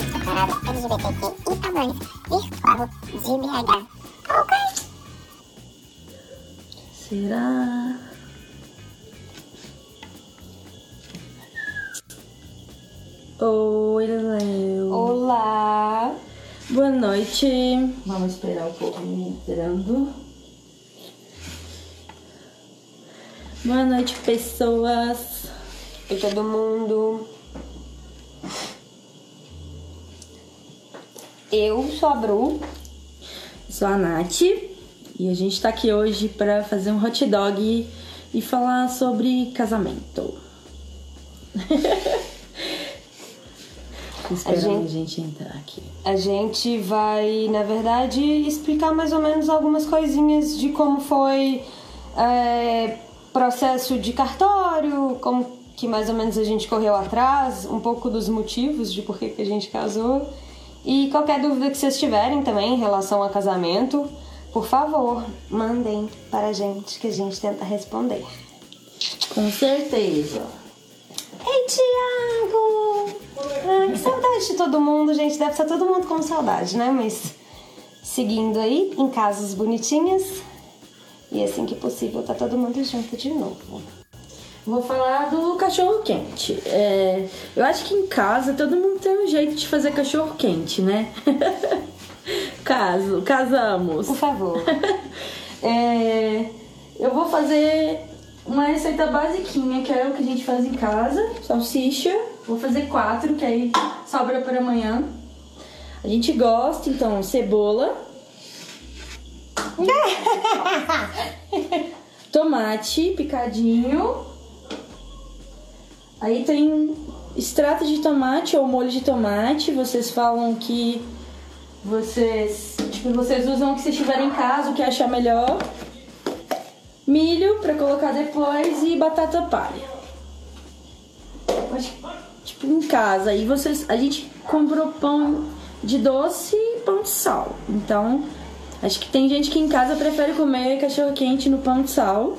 virtual de BH. Ok? Será? Oi, Léo. Olá! Boa noite. Vamos esperar o povo entrando. Boa noite, pessoas. Oi, todo mundo! Eu sou a Bru. Sou a Nath e a gente tá aqui hoje pra fazer um hot dog e falar sobre casamento. Esperando a gente... entrar aqui. A gente vai, na verdade, explicar mais ou menos algumas coisinhas de como foi é, processo de cartório, como que mais ou menos a gente correu atrás, um pouco dos motivos de por que a gente casou. E qualquer dúvida que vocês tiverem também em relação a casamento, por favor, mandem para a gente que a gente tenta responder. Com certeza. Ei, Tiago! Ai, que saudade de todo mundo, gente. Deve estar todo mundo com saudade, né? Mas seguindo aí, em casas bonitinhas. E assim que possível, tá todo mundo junto de novo. Vou falar do cachorro quente. É, eu acho que em casa todo mundo tem um jeito de fazer cachorro quente, né? Caso, casamos. Por favor. é, eu vou fazer uma receita basiquinha, que é o que a gente faz em casa. Salsicha. Vou fazer quatro, que aí sobra para amanhã. A gente gosta, então, cebola. Tomate picadinho. Aí tem extrato de tomate ou molho de tomate. Vocês falam que vocês, tipo, vocês usam o que vocês tiverem em casa, o que achar melhor. Milho para colocar depois e batata palha. Tipo, em casa. Aí vocês, a gente comprou pão de doce e pão de sal. Então, acho que tem gente que em casa prefere comer cachorro quente no pão de sal.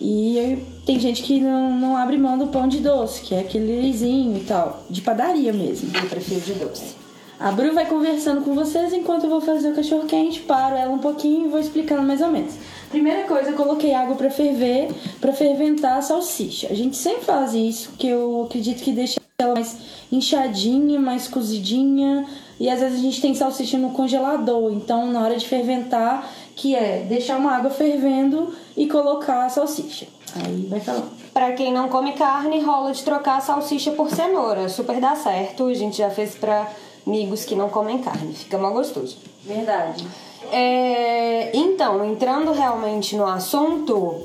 E tem gente que não, não abre mão do pão de doce, que é aquele lisinho e tal, de padaria mesmo. Eu prefiro de doce. A Bru vai conversando com vocês enquanto eu vou fazer o cachorro quente, paro ela um pouquinho e vou explicando mais ou menos. Primeira coisa, eu coloquei água para ferver, para ferventar a salsicha. A gente sempre faz isso, que eu acredito que deixa ela mais inchadinha, mais cozidinha. E às vezes a gente tem salsicha no congelador, então na hora de ferventar, que é deixar uma água fervendo e colocar a salsicha. Aí vai falando. Pra quem não come carne, rola de trocar a salsicha por cenoura. Super dá certo. A gente já fez pra amigos que não comem carne. Fica mal gostoso. Verdade. É, então, entrando realmente no assunto.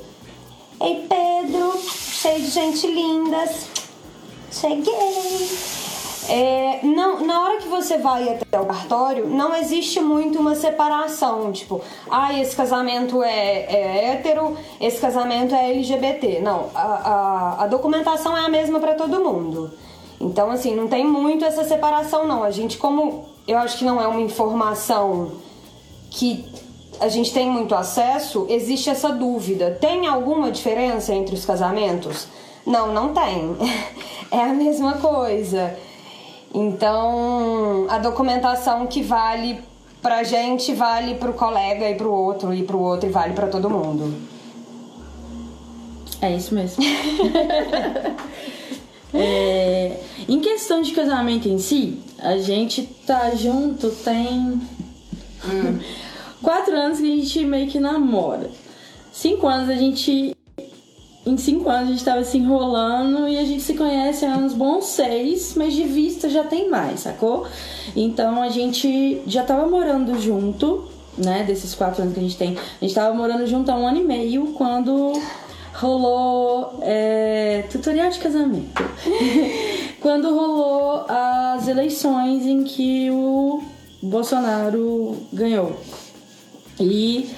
Ei, Pedro, cheio de gente lindas. Cheguei. É, não, na hora que você vai até o cartório, não existe muito uma separação, tipo, ah, esse casamento é, é hétero, esse casamento é LGBT. Não, a, a, a documentação é a mesma para todo mundo. Então, assim, não tem muito essa separação, não. A gente, como eu acho que não é uma informação que a gente tem muito acesso, existe essa dúvida. Tem alguma diferença entre os casamentos? Não, não tem. É a mesma coisa. Então, a documentação que vale pra gente vale pro colega e pro outro e pro outro e vale para todo mundo. É isso mesmo. é, em questão de casamento em si, a gente tá junto tem hum, quatro anos que a gente meio que namora. Cinco anos a gente em cinco anos a gente tava se enrolando e a gente se conhece há uns bons seis, mas de vista já tem mais, sacou? Então a gente já tava morando junto, né? Desses quatro anos que a gente tem, a gente tava morando junto há um ano e meio quando rolou é, tutorial de casamento. quando rolou as eleições em que o Bolsonaro ganhou. E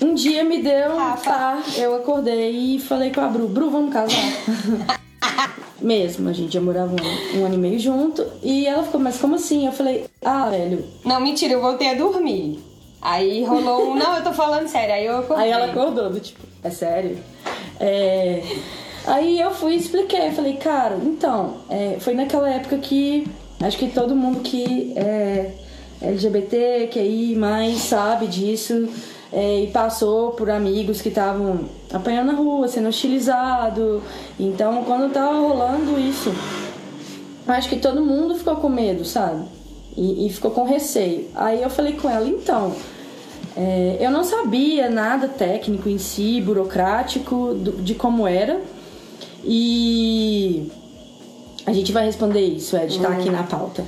um dia me deu um pá, eu acordei e falei com a Bru, Bru, vamos casar? Mesmo, a gente já morava um, um, ano e meio junto. E ela ficou, mas como assim? Eu falei, ah, velho. Não, mentira, eu voltei a dormir. Aí rolou um, não, eu tô falando sério. Aí eu acordei. Aí ela acordou, do tipo, é sério? É. Aí eu fui e expliquei, eu falei, cara, então, é, foi naquela época que Acho que todo mundo que é LGBT, que aí mais sabe disso é, e passou por amigos que estavam apanhando na rua, sendo hostilizado. Então, quando tava rolando isso, acho que todo mundo ficou com medo, sabe? E, e ficou com receio. Aí eu falei com ela, então, é, eu não sabia nada técnico em si, burocrático, do, de como era. E a gente vai responder isso, Ed, tá aqui na pauta.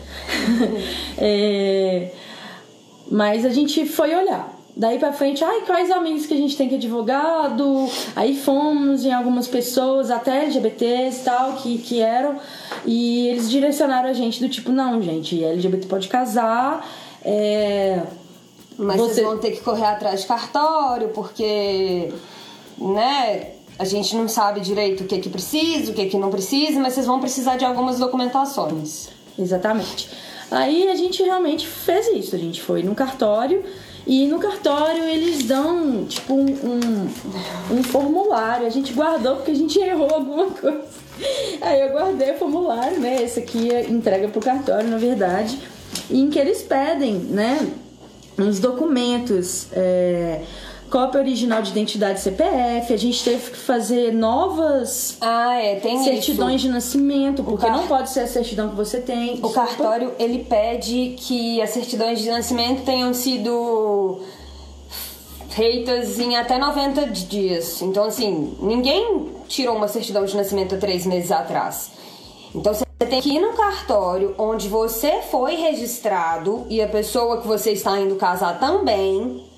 é, mas a gente foi olhar. Daí pra frente, ai, quais amigos que a gente tem que é advogado? Aí fomos em algumas pessoas, até LGBTs e tal, que, que eram. E eles direcionaram a gente do tipo, não, gente, LGBT pode casar. É, Mas Você- vocês vão ter que correr atrás de cartório, porque, né, a gente não sabe direito o que que precisa, o que que não precisa, mas vocês vão precisar de algumas documentações. Exatamente. Aí a gente realmente fez isso. A gente foi no cartório e no cartório eles dão tipo um, um, um formulário. A gente guardou porque a gente errou alguma coisa. Aí eu guardei o formulário, né? Esse aqui é entrega pro cartório, na verdade, em que eles pedem, né? Uns documentos. é, cópia original de identidade CPF, a gente teve que fazer novas Ah, é, tem certidões isso. de nascimento, porque car- não pode ser a certidão que você tem. O cartório, ele pede que as certidões de nascimento tenham sido feitas em até 90 dias. Então, assim, ninguém tirou uma certidão de nascimento há três meses atrás. Então, você tem que ir no cartório onde você foi registrado e a pessoa que você está indo casar também.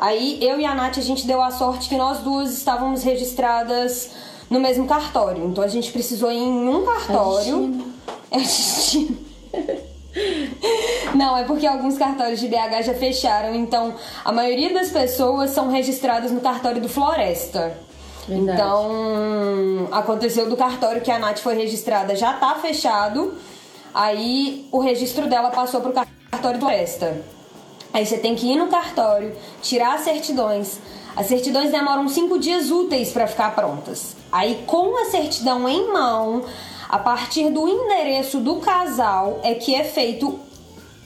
Aí, eu e a Nath, a gente deu a sorte que nós duas estávamos registradas no mesmo cartório. Então, a gente precisou ir em um cartório. É destino. Não, é porque alguns cartórios de BH já fecharam, então a maioria das pessoas são registradas no cartório do Floresta. Verdade. Então, aconteceu do cartório que a Nath foi registrada, já tá fechado. Aí o registro dela passou pro cartório do Floresta. Aí você tem que ir no cartório, tirar as certidões. As certidões demoram cinco dias úteis para ficar prontas. Aí, com a certidão em mão, a partir do endereço do casal, é que é feito.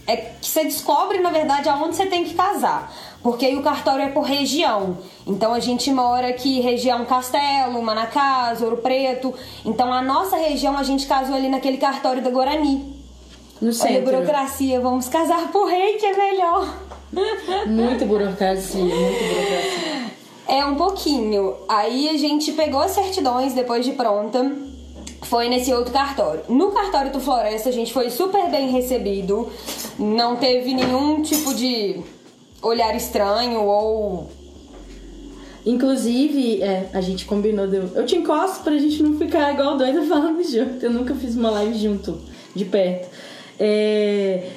É que você descobre, na verdade, aonde você tem que casar. Porque aí o cartório é por região. Então a gente mora aqui, região Castelo, Manacás, Ouro Preto. Então a nossa região a gente casou ali naquele cartório da Guarani. No Olha centro. burocracia, vamos casar por rei que é melhor. Muita burocracia, muita burocracia. É um pouquinho. Aí a gente pegou as certidões depois de pronta. Foi nesse outro cartório. No cartório do Floresta a gente foi super bem recebido. Não teve nenhum tipo de olhar estranho ou. Inclusive, é, a gente combinou. de Eu, eu te encosto pra gente não ficar igual doida falando junto. Eu nunca fiz uma live junto, de perto. É,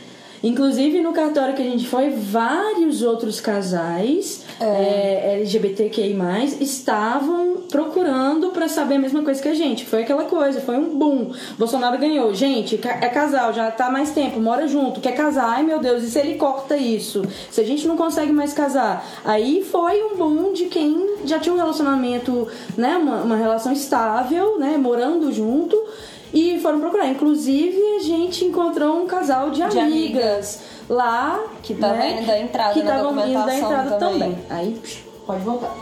inclusive, no cartório que a gente foi, vários outros casais é, LGBTQI, estavam procurando pra saber a mesma coisa que a gente. Foi aquela coisa, foi um boom. Bolsonaro ganhou. Gente, é casal, já tá mais tempo, mora junto, quer casar. Ai meu Deus, e se ele corta isso? Se a gente não consegue mais casar? Aí foi um boom de quem já tinha um relacionamento, né? Uma, uma relação estável, né? Morando junto. E foram procurar. Inclusive, a gente encontrou um casal de, De amigas lá. Que tava né, indo da entrada que na indo da documentação entrada também. também. Aí, pode voltar.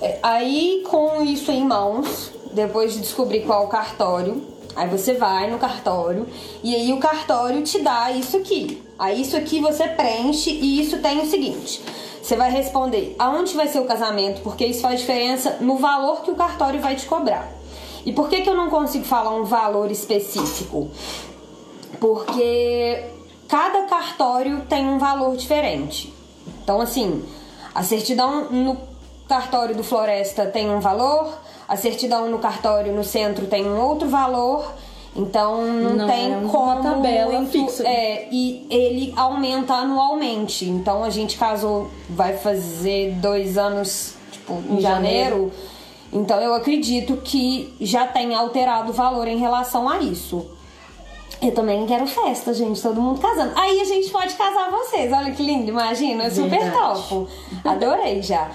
É, Aí, com isso em mãos, depois de descobrir qual o cartório, aí você vai no cartório e aí o cartório te dá isso aqui. Aí isso aqui você preenche e isso tem o seguinte. Você vai responder aonde vai ser o casamento, porque isso faz diferença no valor que o cartório vai te cobrar. E por que, que eu não consigo falar um valor específico? Porque cada cartório tem um valor diferente. Então, assim, a certidão no cartório do Floresta tem um valor, a certidão no cartório no centro tem um outro valor. Então não, Não, tem é como tabela muito- fixa. É, e ele aumenta anualmente. Então a gente casou, vai fazer dois anos, tipo, em, Em janeiro. janeiro. Então eu acredito que já tem alterado o valor em relação a isso. Eu também quero festa, gente, todo mundo casando. Aí a gente pode casar vocês, olha que lindo, imagina, super Verdade. topo. Adorei já.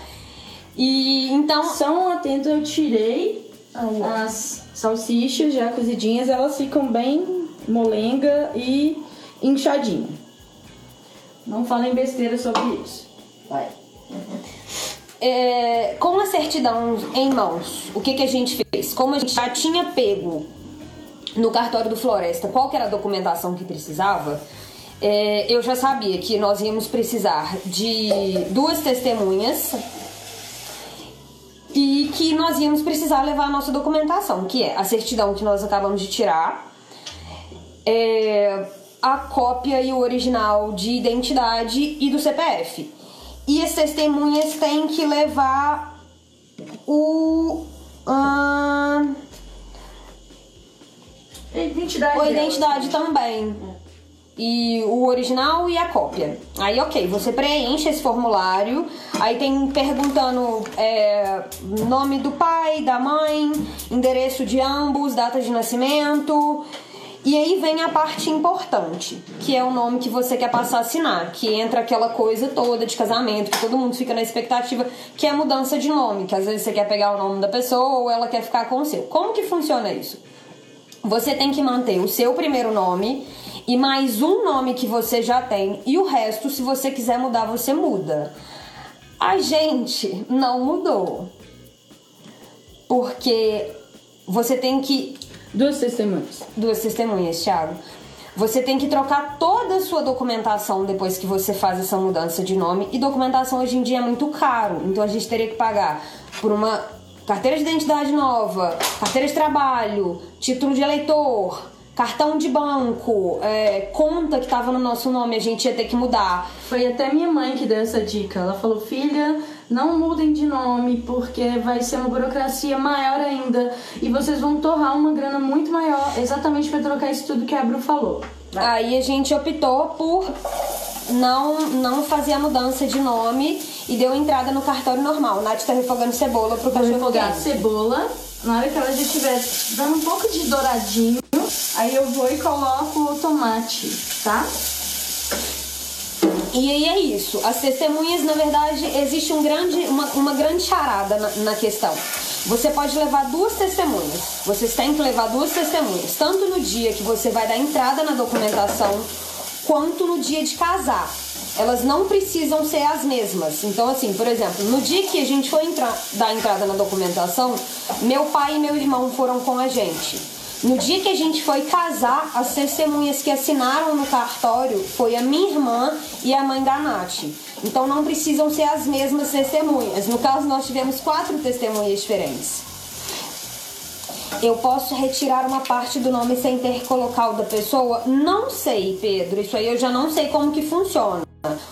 E então, Só um atento, eu tirei as salsichas já cozidinhas, elas ficam bem molenga e inchadinho. Não falem besteira sobre isso. Vai. É, com a certidão em mãos, o que, que a gente fez? Como a gente já tinha pego no cartório do Floresta qual que era a documentação que precisava, é, eu já sabia que nós íamos precisar de duas testemunhas e que nós íamos precisar levar a nossa documentação, que é a certidão que nós acabamos de tirar, é, a cópia e o original de identidade e do CPF. E as testemunhas têm que levar o. Uh, identidade. A identidade também. E o original e a cópia. Aí, ok, você preenche esse formulário. Aí tem perguntando é, nome do pai, da mãe, endereço de ambos, data de nascimento. E aí vem a parte importante, que é o nome que você quer passar a assinar, que entra aquela coisa toda de casamento, que todo mundo fica na expectativa, que é a mudança de nome, que às vezes você quer pegar o nome da pessoa ou ela quer ficar com o seu. Como que funciona isso? Você tem que manter o seu primeiro nome e mais um nome que você já tem, e o resto, se você quiser mudar, você muda. A gente não mudou. Porque você tem que Duas testemunhas. Duas testemunhas, Thiago. Você tem que trocar toda a sua documentação depois que você faz essa mudança de nome. E documentação hoje em dia é muito caro. Então a gente teria que pagar por uma carteira de identidade nova, carteira de trabalho, título de eleitor, cartão de banco, é, conta que estava no nosso nome, a gente ia ter que mudar. Foi até minha mãe que deu essa dica. Ela falou: filha, não mudem de nome porque vai ser uma burocracia maior ainda e vocês vão torrar uma grana muito maior exatamente para trocar isso tudo que a Bru falou. Aí a gente optou por não, não fazer a mudança de nome e deu entrada no cartório normal. Nath tá refogando cebola pro cachorro refogar cebola. Na hora que ela já estiver dando um pouco de douradinho, aí eu vou e coloco o tomate, tá? E aí é isso. As testemunhas, na verdade, existe um grande, uma, uma grande charada na, na questão. Você pode levar duas testemunhas. Vocês têm que levar duas testemunhas, tanto no dia que você vai dar entrada na documentação, quanto no dia de casar. Elas não precisam ser as mesmas. Então, assim, por exemplo, no dia que a gente foi entrar, dar entrada na documentação, meu pai e meu irmão foram com a gente. No dia que a gente foi casar, as testemunhas que assinaram no cartório foi a minha irmã e a mãe da Nath. Então não precisam ser as mesmas testemunhas. No caso, nós tivemos quatro testemunhas diferentes. Eu posso retirar uma parte do nome sem ter que colocar o da pessoa? Não sei, Pedro. Isso aí eu já não sei como que funciona.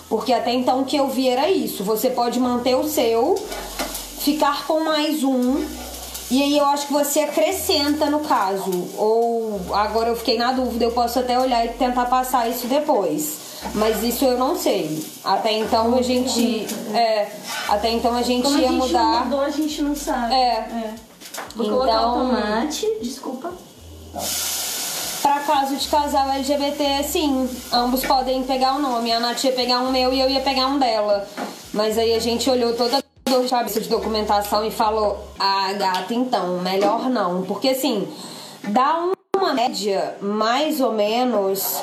Porque até então o que eu vi era isso. Você pode manter o seu, ficar com mais um e aí eu acho que você acrescenta no caso. Ou agora eu fiquei na dúvida, eu posso até olhar e tentar passar isso depois. Mas isso eu não sei. Até então a gente. É, até então a gente Como ia a gente mudar. Não mudou, a gente não sabe. É. é. Vou Então- colocar o tomate, desculpa. Pra caso de casal LGBT, sim, ambos podem pegar o nome. A Nath ia pegar um meu e eu ia pegar um dela. Mas aí a gente olhou toda a dor de documentação e falou: Ah, gata, então, melhor não. Porque assim, dá uma média mais ou menos.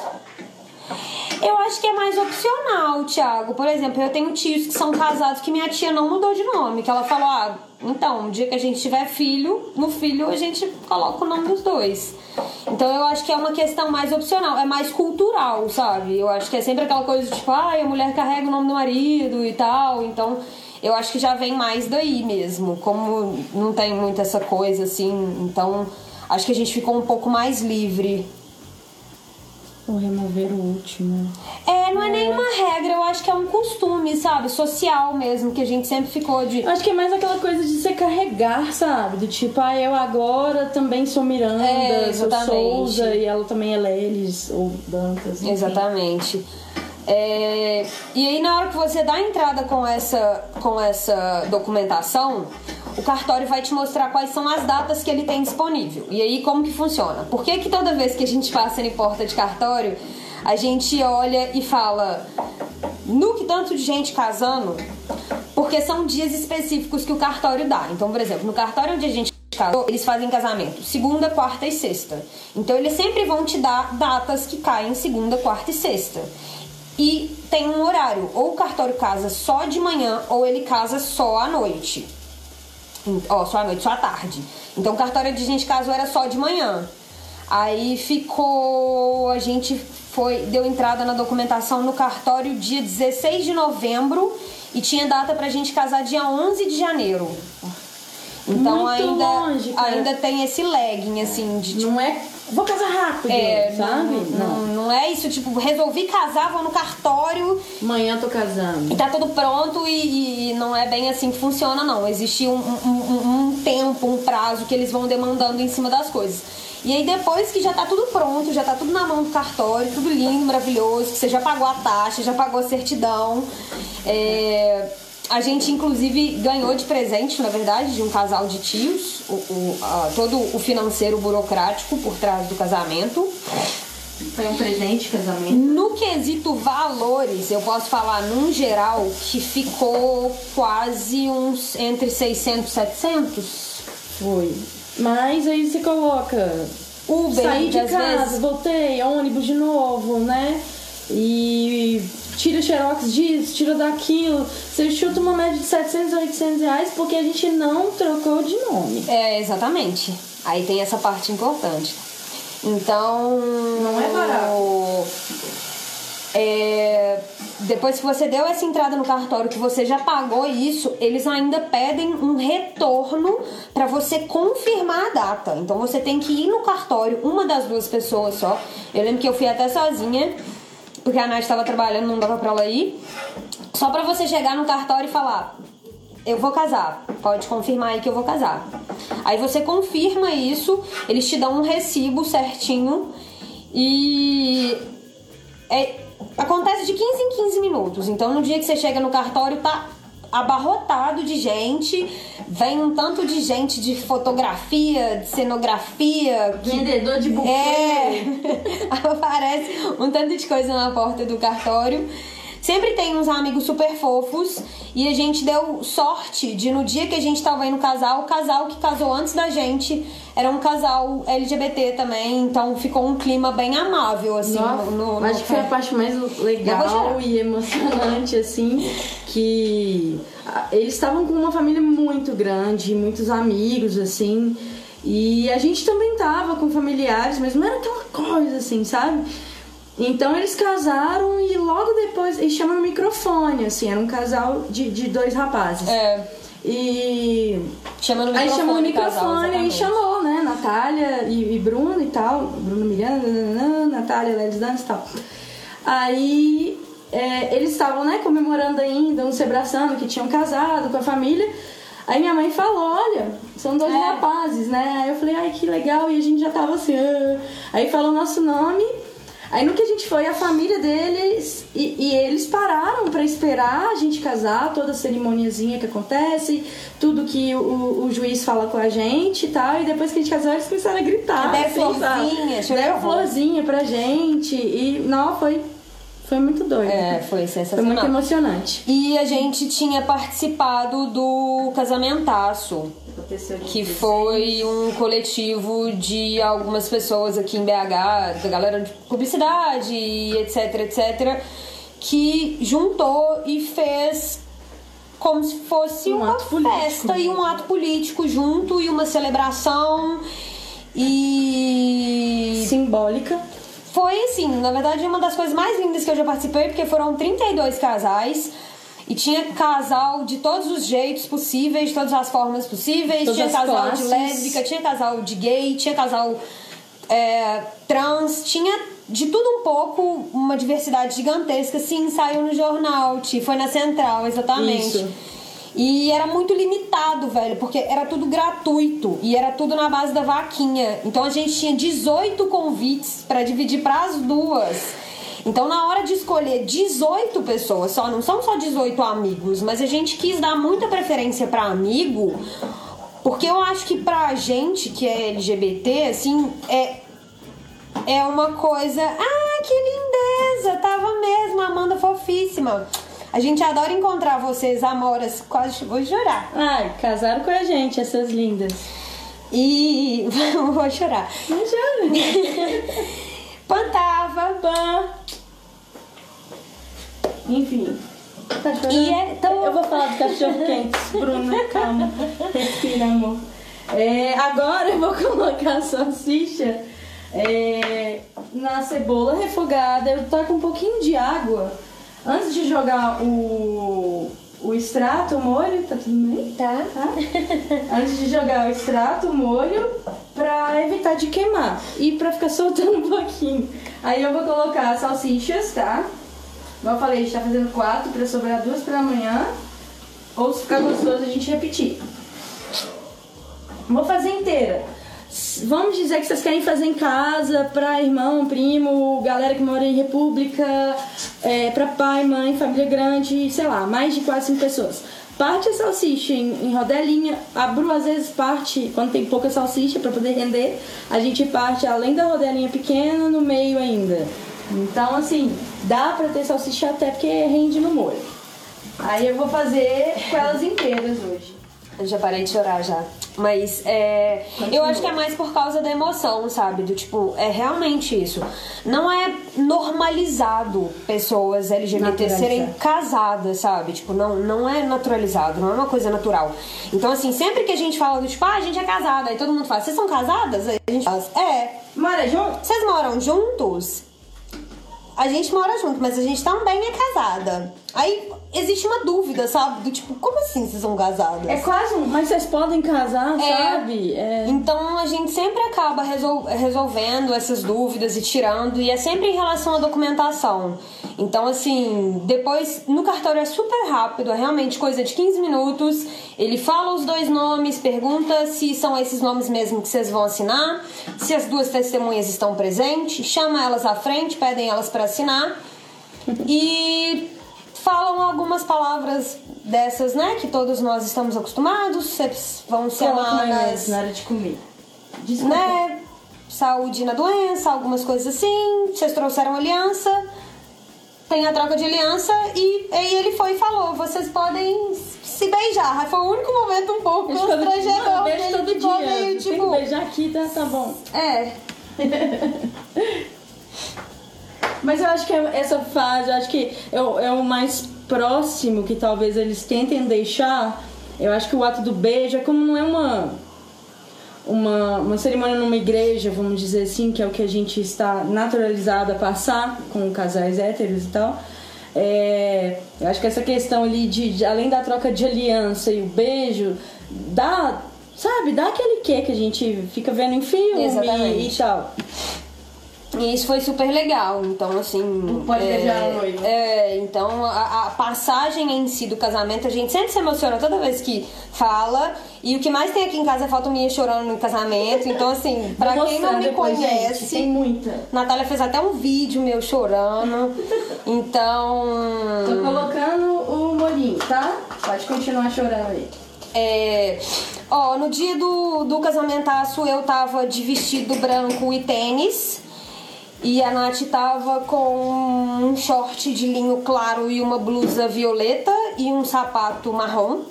Eu acho que é mais opcional, Thiago. Por exemplo, eu tenho tios que são casados que minha tia não mudou de nome. Que ela falou: ah, então, no dia que a gente tiver filho, no filho a gente coloca o nome dos dois. Então eu acho que é uma questão mais opcional, é mais cultural, sabe? Eu acho que é sempre aquela coisa tipo, ah, a mulher carrega o nome do marido e tal. Então eu acho que já vem mais daí mesmo. Como não tem muito essa coisa assim, então acho que a gente ficou um pouco mais livre Vou remover o último. É, não é nenhuma regra, eu acho que é um costume, sabe? Social mesmo, que a gente sempre ficou de. Eu acho que é mais aquela coisa de você carregar, sabe? Do tipo, ah, eu agora também sou Miranda, É, sou. Souza e ela também é Lelis ou Dantas. enfim. Exatamente. É, e aí na hora que você dá entrada com essa, com essa documentação, o cartório vai te mostrar quais são as datas que ele tem disponível. E aí como que funciona? Por que, que toda vez que a gente passa em porta de cartório, a gente olha e fala no que tanto de gente casando? Porque são dias específicos que o cartório dá. Então, por exemplo, no cartório onde a gente casou, eles fazem casamento segunda, quarta e sexta. Então eles sempre vão te dar datas que caem segunda, quarta e sexta. E tem um horário, ou o cartório casa só de manhã ou ele casa só à noite. Ó, só à noite, só à tarde. Então o cartório de gente casou era só de manhã. Aí ficou. A gente foi. Deu entrada na documentação no cartório dia 16 de novembro e tinha data pra gente casar dia 11 de janeiro. Então Muito ainda, longe, ainda tem esse lagging, assim, de tipo, Não é. Vou casar rápido, é, sabe? Não, não, não é isso, tipo, resolvi casar, vou no cartório Amanhã tô casando. e tá tudo pronto e, e não é bem assim que funciona, não. Existe um, um- um- um tempo, um prazo que eles vão demandando em cima das coisas. E aí depois que já tá tudo pronto, já tá tudo na mão do cartório, tudo lindo, maravilhoso, que você já pagou a taxa, já pagou a certidão. é, a gente inclusive ganhou de presente, na verdade, de um casal de tios, o, o- a- todo o financeiro burocrático por trás do casamento. Foi um presente casamento. No quesito valores, eu posso falar num geral que ficou quase uns entre 600 e 700. Foi. Mas aí você coloca. Uber, Saí de casa, vezes. voltei, ônibus de novo, né? E tira xerox disso, tira daquilo. Você chuta uma média de 700, 800 reais porque a gente não trocou de nome. É, exatamente. Aí tem essa parte importante. Então. Não é barato. é, depois que você deu essa entrada no cartório, que você já pagou isso, eles ainda pedem um retorno para você confirmar a data. Então você tem que ir no cartório, uma das duas pessoas só. Eu lembro que eu fui até sozinha, porque a Nath estava trabalhando, não dava pra ela ir. Só pra você chegar no cartório e falar: Eu vou casar, pode confirmar aí que eu vou casar. Aí você confirma isso, eles te dão um recibo certinho e é, acontece de 15 em 15 minutos. Então, no dia que você chega no cartório, tá abarrotado de gente. Vem um tanto de gente de fotografia, de cenografia. Vendedor de buquê. É. Aparece um tanto de coisa na porta do cartório. Sempre tem uns amigos super fofos e a gente deu sorte de no dia que a gente tava indo casar, o casal que casou antes da gente era um casal LGBT também, então ficou um clima bem amável assim Nossa, no, no, acho no que foi a parte mais legal e emocionante, assim, que ah, eles estavam com uma família muito grande, muitos amigos, assim, e a gente também tava com familiares, mas não era aquela coisa, assim, sabe? Então eles casaram e logo depois, eles chamam no microfone, assim, era um casal de, de dois rapazes. É, E chama no Aí microfone. chamou no o casal, microfone e chamou, né? Natália e, e Bruno e tal. Bruno Miranda, Natália, Lelis Danes e tal. Aí é, eles estavam, né, comemorando ainda, um se abraçando, que tinham casado com a família. Aí minha mãe falou, olha, são dois É. rapazes, né? Aí eu falei, ai, que legal. E a gente já tava assim, ah. aí falou o nosso nome. Aí no que a gente foi, a família deles e, e eles pararam pra esperar a gente casar, toda a cerimoniazinha que acontece, tudo que o, o juiz fala com a gente e tal. E depois que a gente casou, eles começaram a gritar. Deram assim, florzinha, Deram florzinha pra gente. E não, foi, foi muito doido. É, foi Foi muito sensacional. emocionante. E a gente tinha participado do Casamentaço, que foi um coletivo de algumas pessoas aqui em BH, da galera de publicidade e etc, etc, que juntou e fez como se fosse Um uma ato político. festa e um ato político junto e uma celebração e Simbólica. Foi assim, na verdade, uma das coisas mais lindas que eu já participei, porque foram 32 casais. E tinha casal de todos os jeitos possíveis, de todas as formas possíveis. Todas tinha as casal classes. de lésbica, tinha casal de gay, tinha casal é, trans, tinha de tudo um pouco, uma diversidade gigantesca. Sim, saiu no jornal, foi na Central, exatamente. Isso. E era muito limitado, velho, porque era tudo gratuito e era tudo na base da vaquinha. Então a gente tinha 18 convites pra dividir pras duas. Então na hora de escolher 18 pessoas, só não são só 18 amigos, mas a gente quis dar muita preferência pra amigo, porque eu acho que pra gente que é LGBT, assim, é é uma coisa. Ah, que lindeza! Tava mesmo, Amanda fofíssima. A gente adora encontrar vocês, amoras. Quase vou chorar. Ai, casaram com a gente, essas lindas. E. vou chorar. Não chora. Plantava. Pã. Enfim. Tá chorando? E é tão- Eu vou falar do cachorro quente, Bruna. Calma. Respira, amor. É, agora eu vou colocar a salsicha é, na cebola refogada. Eu tô com um pouquinho de água. Antes de jogar o, o extrato, o molho, tá tudo bem? Tá. tá? Antes de jogar o extrato, o molho, pra evitar de queimar e pra ficar soltando um pouquinho. Aí eu vou colocar as salsichas, tá? Como eu falei, a gente tá fazendo quatro pra sobrar duas pra amanhã. Ou se ficar gostoso, a gente repetir. Vou fazer inteira. Vamos dizer que vocês querem fazer em casa pra irmão, primo, galera que mora em república, é, pra pai, mãe, família grande, sei lá, mais de quase cinco pessoas. Parte a salsicha em, em rodelinha, a Bru às vezes parte, quando tem pouca salsicha pra poder render, a gente parte além da rodelinha pequena, no meio ainda. Então assim, dá pra ter salsicha até porque rende no molho. Aí eu vou fazer com elas inteiras hoje. Eu já parei de chorar já. Mas é, eu acho que é mais por causa da emoção, sabe? Do tipo, é realmente isso. Não é normalizado pessoas LGBT serem casadas, sabe? Tipo, não, não é naturalizado, não é uma coisa natural. Então, assim, sempre que a gente fala do tipo, ah, a gente é casada, aí todo mundo fala, vocês são casadas? Aí a gente fala, é. Mora junto? Vocês moram juntos? A gente mora junto, mas a gente também é casada. Aí existe uma dúvida, sabe? Do tipo, como assim vocês são casadas? É quase um. Mas vocês podem casar, É. sabe? É. Então a gente sempre acaba resol- resolvendo essas dúvidas e tirando, e é sempre em relação à documentação. Então, assim, depois no cartório é super rápido, é realmente coisa de 15 minutos. Ele fala os dois nomes, pergunta se são esses nomes mesmo que vocês vão assinar, se as duas testemunhas estão presentes, chama elas à frente, pedem elas para assinar e falam algumas palavras dessas, né, que todos nós estamos acostumados, vocês vão se Coloca amar maionese nas na hora de comer. Desculpa. né? Saúde na doença, algumas coisas assim. Vocês trouxeram aliança, tem a troca de aliança e aí ele foi e falou: vocês podem se beijar. Foi o único momento um pouco tipo, constrangedor, "Não, porque beijo ele todo ficou dia. meio Tem que tipo. beijar aqui, tá, tá bom. É, Mas eu acho que é essa fase, eu acho que é o, é o mais próximo que talvez eles tentem deixar. Eu acho que o ato do beijo é como não é uma, uma, uma cerimônia numa igreja, vamos dizer assim, que é o que a gente está naturalizado a passar com casais héteros e tal. É, eu acho que essa questão ali de, de- além da troca de aliança e o beijo, dá, sabe, dá aquele quê que a gente fica vendo em filme Exatamente. e tal. E isso foi super legal. Então, assim. pode é, beijar a noiva. É, então a, a passagem em si do casamento, a gente sempre se emociona toda vez que fala. E o que mais tem aqui em casa é foto minha chorando no casamento. Então, assim, pra Vou quem não me depois, conhece. gente, tem muita. Natália fez até um vídeo meu chorando. Então. Tô colocando o molhinho, tá? Pode continuar chorando aí. É, ó, no dia do, do casamentaço eu tava de vestido branco e tênis. E a Nath tava com um short de linho claro e uma blusa violeta e um sapato marrom.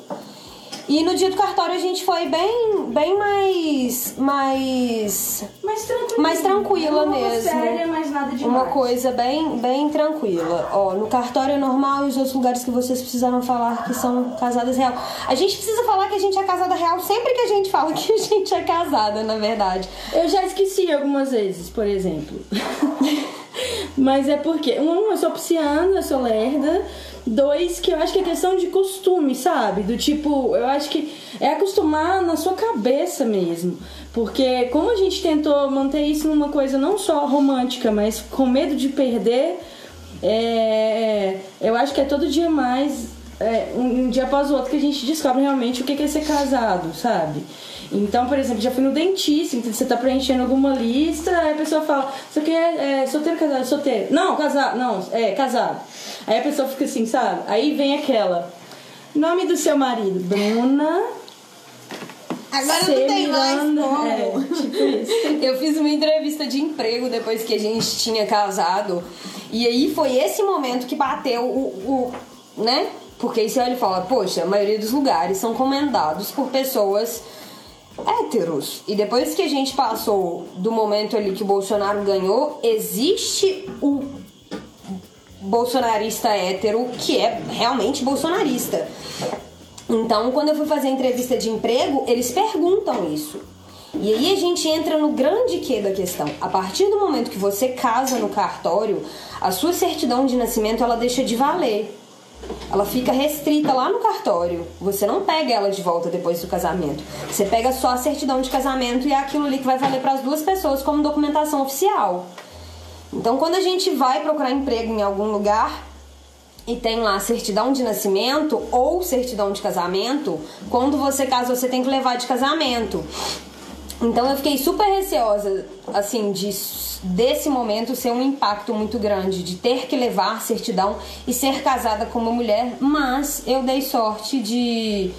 E no dia do cartório a gente foi bem, bem mais. mais. Mais tranquila. Mais tranquila Não mesmo. séria, mas nada demais. Uma coisa bem, bem tranquila. Ó, no cartório é normal e os outros lugares que vocês precisaram falar que são casadas real. A gente precisa falar que a gente é casada real sempre que a gente fala que a gente é casada, na verdade. Eu já esqueci algumas vezes, por exemplo. Mas é porque, um, eu sou pisciana, eu sou lerda. Dois, que eu acho que é questão de costume, sabe? Do tipo, eu acho que é acostumar na sua cabeça mesmo. Porque como a gente tentou manter isso numa coisa não só romântica, mas com medo de perder, é, eu acho que é todo dia mais, é, um, um dia após o outro, que a gente descobre realmente o que é ser casado, sabe? Então, por exemplo, já fui no dentista, então você tá preenchendo alguma lista, aí a pessoa fala, você quer é, solteiro, casado, solteiro? Não, casado, não, é, casado. Aí a pessoa fica assim, sabe? Aí vem aquela, nome do seu marido, Bruna. Agora não tem mais Semiranda. como. É, tipo. Eu fiz uma entrevista de emprego depois que a gente tinha casado. E aí foi esse momento que bateu o. o né? Porque aí você olha e fala, poxa, a maioria dos lugares são comandados por pessoas héteros. E depois que a gente passou do momento ali que o Bolsonaro ganhou, existe o bolsonarista hétero que é realmente bolsonarista. Então, quando eu fui fazer entrevista de emprego, eles perguntam isso. E aí a gente entra no grande que da questão. A partir do momento que você casa no cartório, a sua certidão de nascimento ela deixa de valer. Ela fica restrita lá no cartório. Você não pega ela de volta depois do casamento. Você pega só a certidão de casamento e é aquilo ali que vai valer para as duas pessoas como documentação oficial. Então, quando a gente vai procurar emprego em algum lugar e tem lá certidão de nascimento ou certidão de casamento, quando você casa, você tem que levar de casamento. Então eu fiquei super receosa, assim, de, desse momento ser um impacto muito grande, de ter que levar certidão e ser casada com uma mulher, mas eu dei sorte de.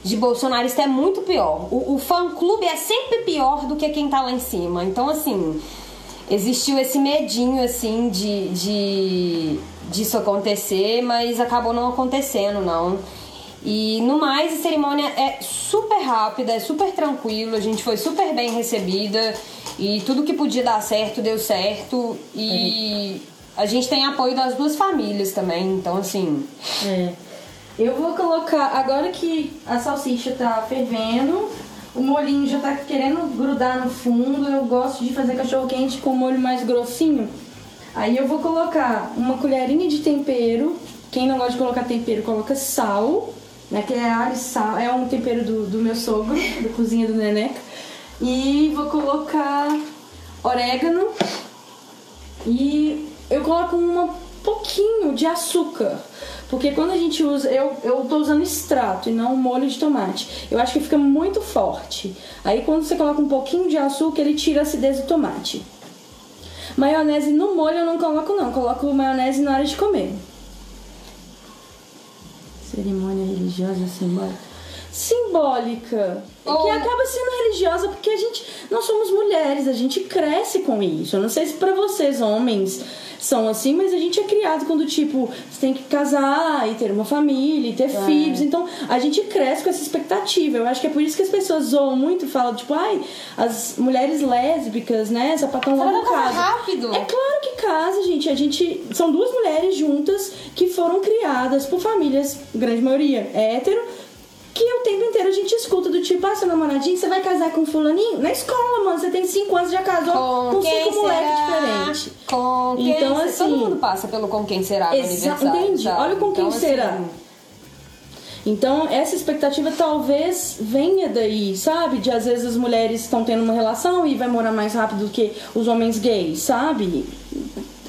De bolsonarista é muito pior. O, o fã-clube é sempre pior do que quem tá lá em cima. Então, assim, existiu esse medinho, assim, de, de disso acontecer, mas acabou não acontecendo, não. E no mais, a cerimônia é super rápida, é super tranquilo, a gente foi super bem recebida e tudo que podia dar certo deu certo e a gente tem apoio das duas famílias também, então assim. É. Eu vou colocar, agora que a salsicha tá fervendo, o molhinho já tá querendo grudar no fundo, eu gosto de fazer cachorro quente com molho mais grossinho. Aí eu vou colocar uma colherinha de tempero. Quem não gosta de colocar tempero, coloca sal né? Que é alho sal, é um tempero do, do meu sogro, da cozinha do Neneca. E vou colocar orégano e eu coloco um pouquinho de açúcar. Porque quando a gente usa, eu, eu tô usando extrato e não molho de tomate. Eu acho que fica muito forte. Aí quando você coloca um pouquinho de açúcar, ele tira a acidez do tomate. Maionese no molho eu não coloco não, coloco maionese na hora de comer cerimônia religiosa simbólica. Simbólica. Oh. Que acaba sendo religiosa porque a gente. Nós somos mulheres, a gente cresce com isso. Eu não sei se para vocês, homens, são assim, mas a gente é criado quando, tipo, você tem que casar e ter uma família e ter é. filhos. Então, a gente cresce com essa expectativa. Eu acho que é por isso que as pessoas zoam muito e falam, tipo, ai, as mulheres lésbicas, né? Sapatão logo casa. rápido. É claro que casa, gente. A gente. São duas mulheres juntas que foram criadas por famílias, grande maioria, hétero que o tempo inteiro a gente escuta do tipo, ah, seu namoradinho, você vai casar com fulaninho? Na escola, mano, você tem 5 anos, já casou com, com cinco moleques diferentes. Com quem então, assim, Todo mundo passa pelo com quem será exa Entendi. Sabe? Olha com quem então, será. Assim, então, essa expectativa talvez venha daí, sabe? De às vezes as mulheres estão tendo uma relação e vai morar mais rápido do que os homens gays, sabe?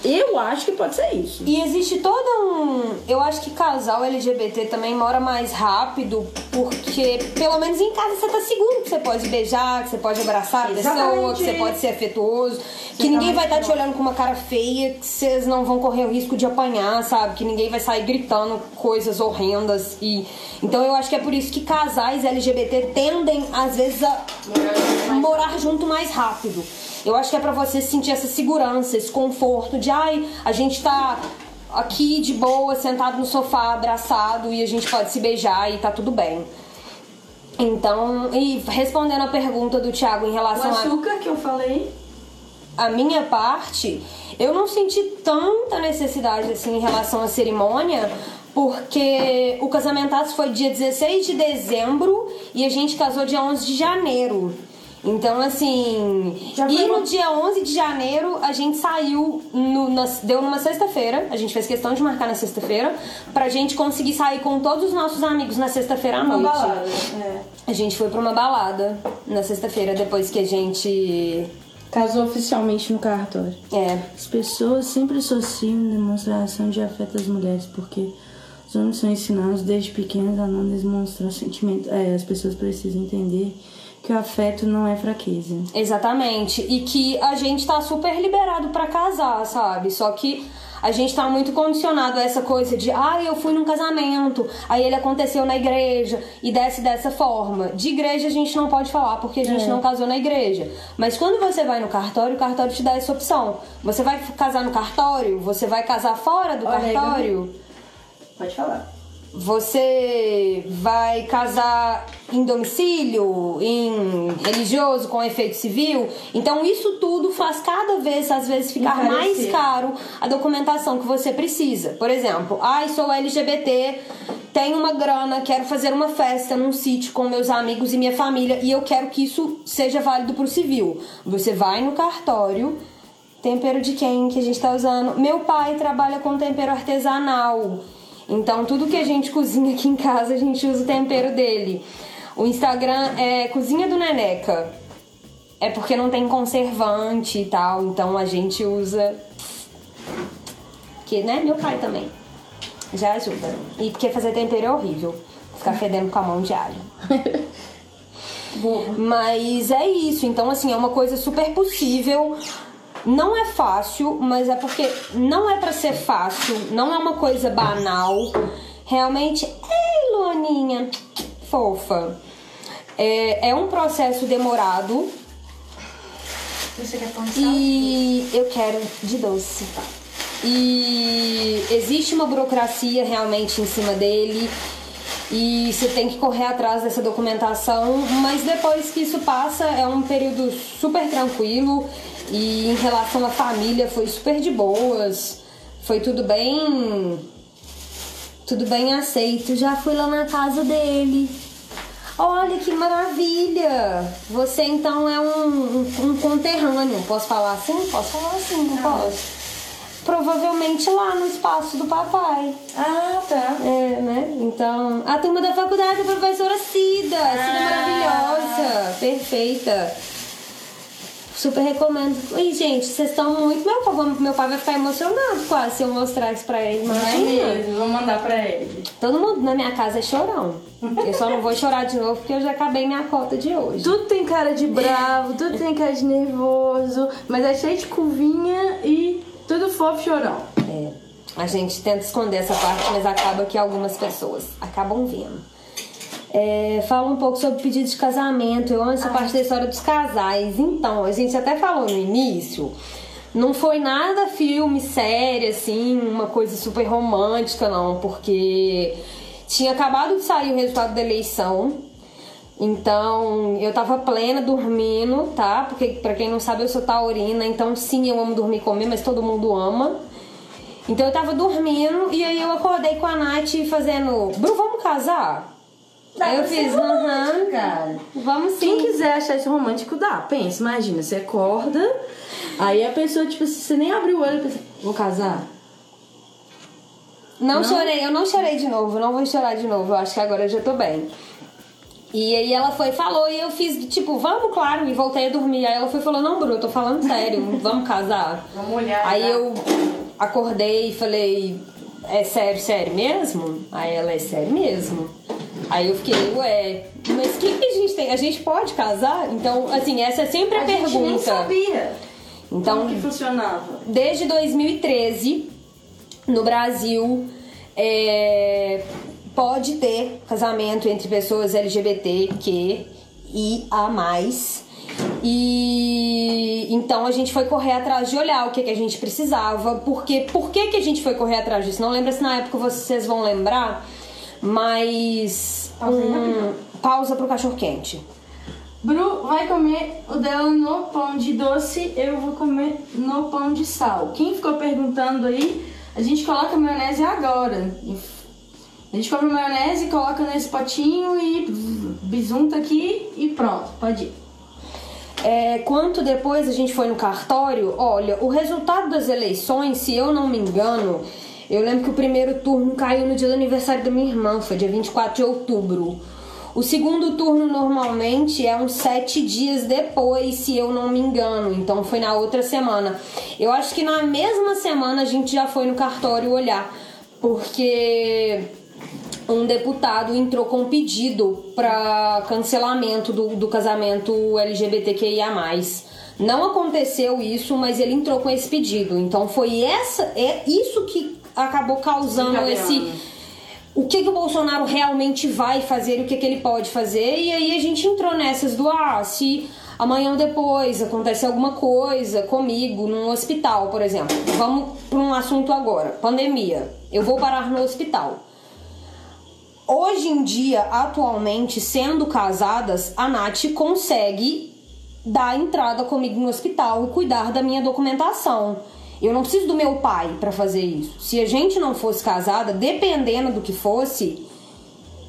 Eu acho que pode ser isso. E existe todo um. Eu acho que casal LGBT também mora mais rápido, porque pelo menos em casa você tá seguro que você pode beijar, que você pode abraçar a pessoa, que você pode ser afetuoso, que ninguém vai estar tá te olhando com uma cara feia, que vocês não vão correr o risco de apanhar, sabe? Que ninguém vai sair gritando coisas horrendas. e Então eu acho que é por isso que casais LGBT tendem, às vezes, a morar junto mais rápido. Eu acho que é para você sentir essa segurança, esse conforto de, ai, a gente tá aqui de boa, sentado no sofá, abraçado e a gente pode se beijar e tá tudo bem. Então, e respondendo a pergunta do Thiago em relação o açúcar a... que eu falei, a minha parte, eu não senti tanta necessidade assim em relação à cerimônia, porque o casamento foi dia 16 de dezembro e a gente casou dia 11 de janeiro. Então, assim. e no dia 11 de janeiro a gente saiu. No, na, deu numa sexta-feira. A gente fez questão de marcar na sexta-feira. Pra gente conseguir sair com todos os nossos amigos na sexta-feira à noite. Balada, é. A gente foi pra uma balada na sexta-feira depois que a gente. Casou oficialmente no cartório. É. As pessoas sempre associam demonstração de afeto às mulheres, porque os homens são ensinados desde pequenos a não demonstrar sentimento. É, as pessoas precisam entender que o afeto não é fraqueza. Exatamente. E que a gente tá super liberado para casar, sabe? Só que a gente tá muito condicionado a essa coisa de, ah, eu fui num casamento, aí ele aconteceu na igreja e desce dessa forma. De igreja a gente não pode falar porque a gente é. não casou na igreja. Mas quando você vai no cartório, o cartório te dá essa opção. Você vai casar no cartório? Você vai casar fora do Olha, cartório? Pode falar. Você vai casar em domicílio, em religioso, com efeito civil. Então, isso tudo faz cada vez, às vezes, ficar mais caro a documentação que você precisa. Por exemplo, ai, sou LGBT, tenho uma grana, quero fazer uma festa num sítio com meus amigos e minha família e eu quero que isso seja válido pro civil. Você vai no cartório, tempero de quem que a gente tá usando? Meu pai trabalha com tempero artesanal. Então, tudo que a gente cozinha aqui em casa, a gente usa o tempero dele. O Instagram é Cozinha do Neneca. É porque não tem conservante e tal, então a gente usa. Que, né? Meu pai também. Já ajuda. E porque fazer tempero é horrível. Ficar fedendo com a mão de alho. Mas é isso. Então, assim, é uma coisa super possível. Não é fácil, mas é porque não é pra ser fácil. Não é uma coisa banal. Realmente. Ei, Luaninha, fofa. É, é um processo demorado. Você quer pão de sal? E eu quero de doce. E existe uma burocracia realmente em cima dele. E você tem que correr atrás dessa documentação, mas depois que isso passa é um período super tranquilo e em relação à família foi super de boas. Foi tudo bem tudo bem aceito. Já fui lá na casa dele. Olha que maravilha! Você então é um, um, um conterrâneo. Posso falar assim? Posso falar assim, não posso? Provavelmente lá no espaço do papai. Ah, tá. É, né? Então, a turma da faculdade, a professora Cida. Cida Ah. maravilhosa, perfeita. Super recomendo. E, gente, vocês estão muito. Meu pai, meu pai vai ficar emocionado quase se eu mostrar isso pra ele. Imagina. mesmo, vou mandar pra ele. Todo mundo na minha casa é chorão. Eu só não vou chorar de novo porque eu já acabei minha cota de hoje. Tudo tem cara de bravo, tudo tem cara de nervoso, mas é cheio de curvinha e tudo fofo chorão. É, a gente tenta esconder essa parte, mas acaba que algumas pessoas acabam vendo. É, fala um pouco sobre pedido de casamento. Eu amo essa parte da história dos casais. Então, a gente até falou no início. Não foi nada filme, série, assim, uma coisa super romântica, não, porque tinha acabado de sair o resultado da eleição. Então, eu tava plena dormindo, tá? Porque, pra quem não sabe, eu sou taurina, então sim, eu amo dormir e comer, mas todo mundo ama. Então eu tava dormindo e aí eu acordei com a Nath fazendo. Bru, vamos casar? Aí eu fiz, aham, cara. vamos sim. Quem quiser achar isso romântico, dá. Pensa, imagina, você acorda, aí a pessoa, tipo, você nem abre o olho e pensa, vou casar? Não, Não? chorei, eu não chorei de novo, não vou chorar de novo, eu acho que agora eu já tô bem. E aí ela foi falou, e eu fiz, tipo, vamos, claro, e voltei a dormir. Aí ela foi e falou, não, Bru, eu tô falando sério, vamos casar. Vamos olhar. Aí tá? eu acordei e falei, é sério, sério mesmo? Aí ela, é sério mesmo. Aí eu fiquei, ué, mas o que, que a gente tem? A gente pode casar? Então, assim, essa é sempre a, a pergunta. gente nem sabia Então, como que funcionava. desde 2013, no Brasil, é, pode ter casamento entre pessoas LGBTQ e a mais. E então a gente foi correr atrás de olhar o que, que a gente precisava, porque por que, que a gente foi correr atrás disso? Não lembro se na época vocês vão lembrar, mas Pausa aí, um, pausa pro cachorro quente. Bru vai comer o dela no pão de doce, eu vou comer no pão de sal. Quem ficou perguntando aí, a gente coloca a maionese agora. A gente compra maionese, coloca nesse potinho e bisunta aqui e pronto, pode ir. É, quanto depois a gente foi no cartório, olha, o resultado das eleições, se eu não me engano, eu lembro que o primeiro turno caiu no dia do aniversário da minha irmã, foi dia 24 de outubro. O segundo turno normalmente é uns sete dias depois, se eu não me engano. Então foi na outra semana. Eu acho que na mesma semana a gente já foi no cartório olhar, porque um deputado entrou com um pedido para cancelamento do, do casamento LGBTQIA+. Não aconteceu isso, mas ele entrou com esse pedido. Então foi essa, é isso que acabou causando esse o que, que o Bolsonaro realmente vai fazer e o que, que ele pode fazer. E aí a gente entrou nessas do ah, se amanhã ou depois acontece alguma coisa comigo num hospital, por exemplo. Vamos para um assunto agora: pandemia. Eu vou parar no hospital. hoje em dia, atualmente, sendo casadas, a Nath consegue dar entrada comigo no hospital e cuidar da minha documentação. Eu não preciso do meu pai para fazer isso. Se a gente não fosse casada, dependendo do que fosse,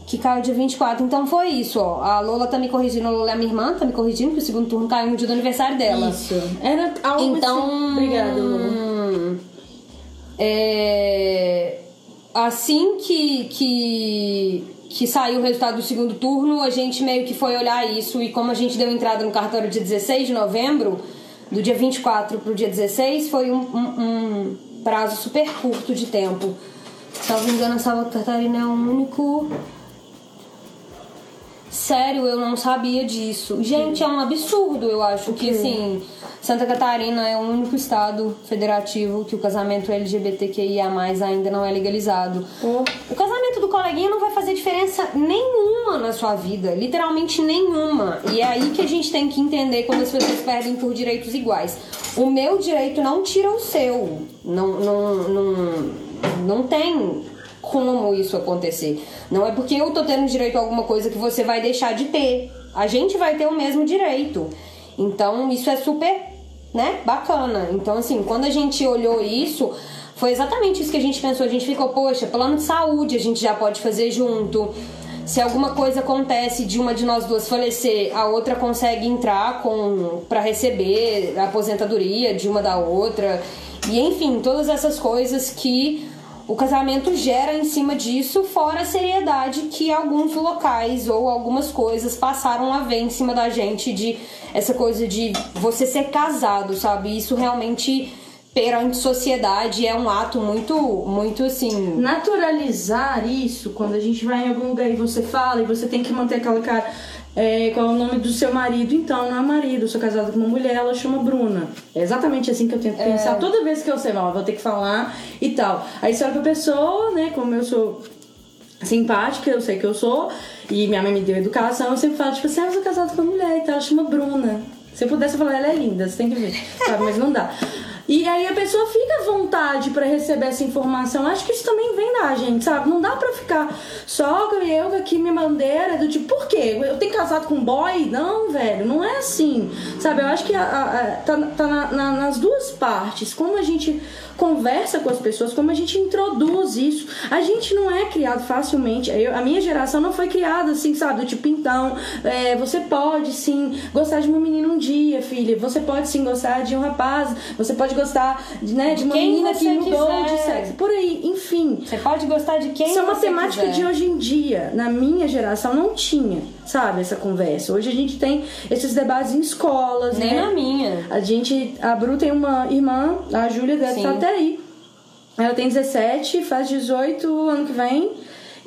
que caiu dia 24. Então foi isso, ó. A Lola tá me corrigindo, a Lola é a minha irmã, tá me corrigindo, que o segundo turno caiu no dia do aniversário dela. Isso. Era algo Então. assim. Obrigada, hum, é, assim que, que, que saiu o resultado do segundo turno, a gente meio que foi olhar isso. E como a gente deu entrada no cartório dia 16 de novembro, do dia 24 pro dia 16, foi um, um- um prazo super curto de tempo. Salvo engano, a Salva Catarina é o único. Sério, eu não sabia disso. Gente, é um absurdo, eu acho que assim, Santa Catarina é o único estado federativo que o casamento LGBTQIA ainda não é legalizado. O casamento do coleguinha não vai fazer diferença nenhuma na sua vida, literalmente nenhuma. E é aí que a gente tem que entender quando as pessoas perdem por direitos iguais. O meu direito não tira o seu. Não, não, não, não tem como isso acontecer. Não é porque eu tô tendo direito a alguma coisa que você vai deixar de ter. A gente vai ter o mesmo direito. Então, isso é super, né, bacana. Então, assim, quando a gente olhou isso, foi exatamente isso que a gente pensou. A gente ficou, poxa, plano de saúde a gente já pode fazer junto. Se alguma coisa acontece de uma de nós duas falecer, a outra consegue entrar com para receber a aposentadoria de uma da outra. E enfim, todas essas coisas que o casamento gera em cima disso, fora a seriedade que alguns locais ou algumas coisas passaram a ver em cima da gente de essa coisa de você ser casado, sabe? Isso realmente perante sociedade é um ato muito muito assim, naturalizar isso quando a gente vai em algum lugar e você fala e você tem que manter aquela cara. É, qual é o nome do seu marido? Então, não é marido, eu sou casada com uma mulher, ela chama Bruna. É exatamente assim que eu tento pensar. Toda vez que eu sei, ó, vou ter que falar e tal. Aí você olha pra pessoa, né? Como eu sou simpática, eu sei que eu sou, e minha mãe me deu educação, eu sempre falo, tipo assim, ah, eu sou casada com uma mulher e tal, ela chama Bruna. Se eu pudesse eu falar, ela é linda, você tem que ver, sabe? Mas não dá. E aí a pessoa fica à vontade pra receber essa informação. Acho que isso também vem da gente, sabe? Não dá pra ficar só eu aqui minha bandeira do tipo, por quê? Eu tenho casado com um boy? Não, velho, não é assim. Sabe? Eu acho que a- a- tá, tá na- na- nas duas partes. Como a gente conversa com as pessoas, como a gente introduz isso. A gente não é criado facilmente. Eu- a minha geração não foi criada assim, sabe? Do tipo, então, é, você pode sim gostar de uma menina um dia, filha. Você pode sim gostar de um rapaz. Você pode gostar de, né, de uma Quem menina que mudou quiser. de sexo. Por aí, enfim. você pode gostar de quem Isso é uma temática quiser. de hoje em dia. Na minha geração não tinha, sabe, essa conversa. Hoje a gente tem esses debates em escolas, Nem né? na minha. A gente, a Bru tem uma irmã, a Júlia deve Sim. estar até aí. Ela tem 17, faz 18 ano que vem.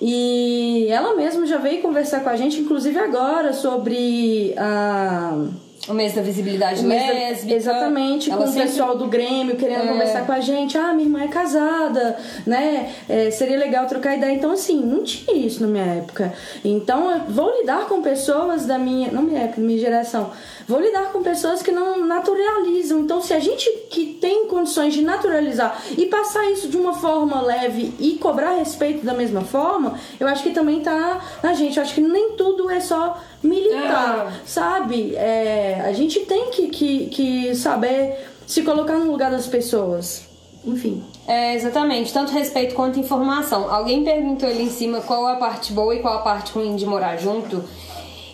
E ela mesma já veio conversar com a gente, inclusive agora, sobre a. O mês da visibilidade o mês da- lésbica. Exatamente, Ela com o sempre- pessoal do Grêmio querendo É. conversar com a gente. Ah, minha irmã é casada, né? É, seria legal trocar ideia. Então, assim, não tinha isso na minha época. Então, eu vou lidar com pessoas da minha. Não minha época, minha geração. Vou lidar com pessoas que não naturalizam. Então, se a gente que tem condições de naturalizar e passar isso de uma forma leve e cobrar respeito da mesma forma, eu acho que também tá na gente. Eu acho que nem tudo é só militar, É. sabe? É, a gente tem que, que, que saber se colocar no lugar das pessoas. Enfim. É, exatamente, tanto respeito quanto informação. Alguém perguntou ali em cima qual a parte boa e qual a parte ruim de morar junto.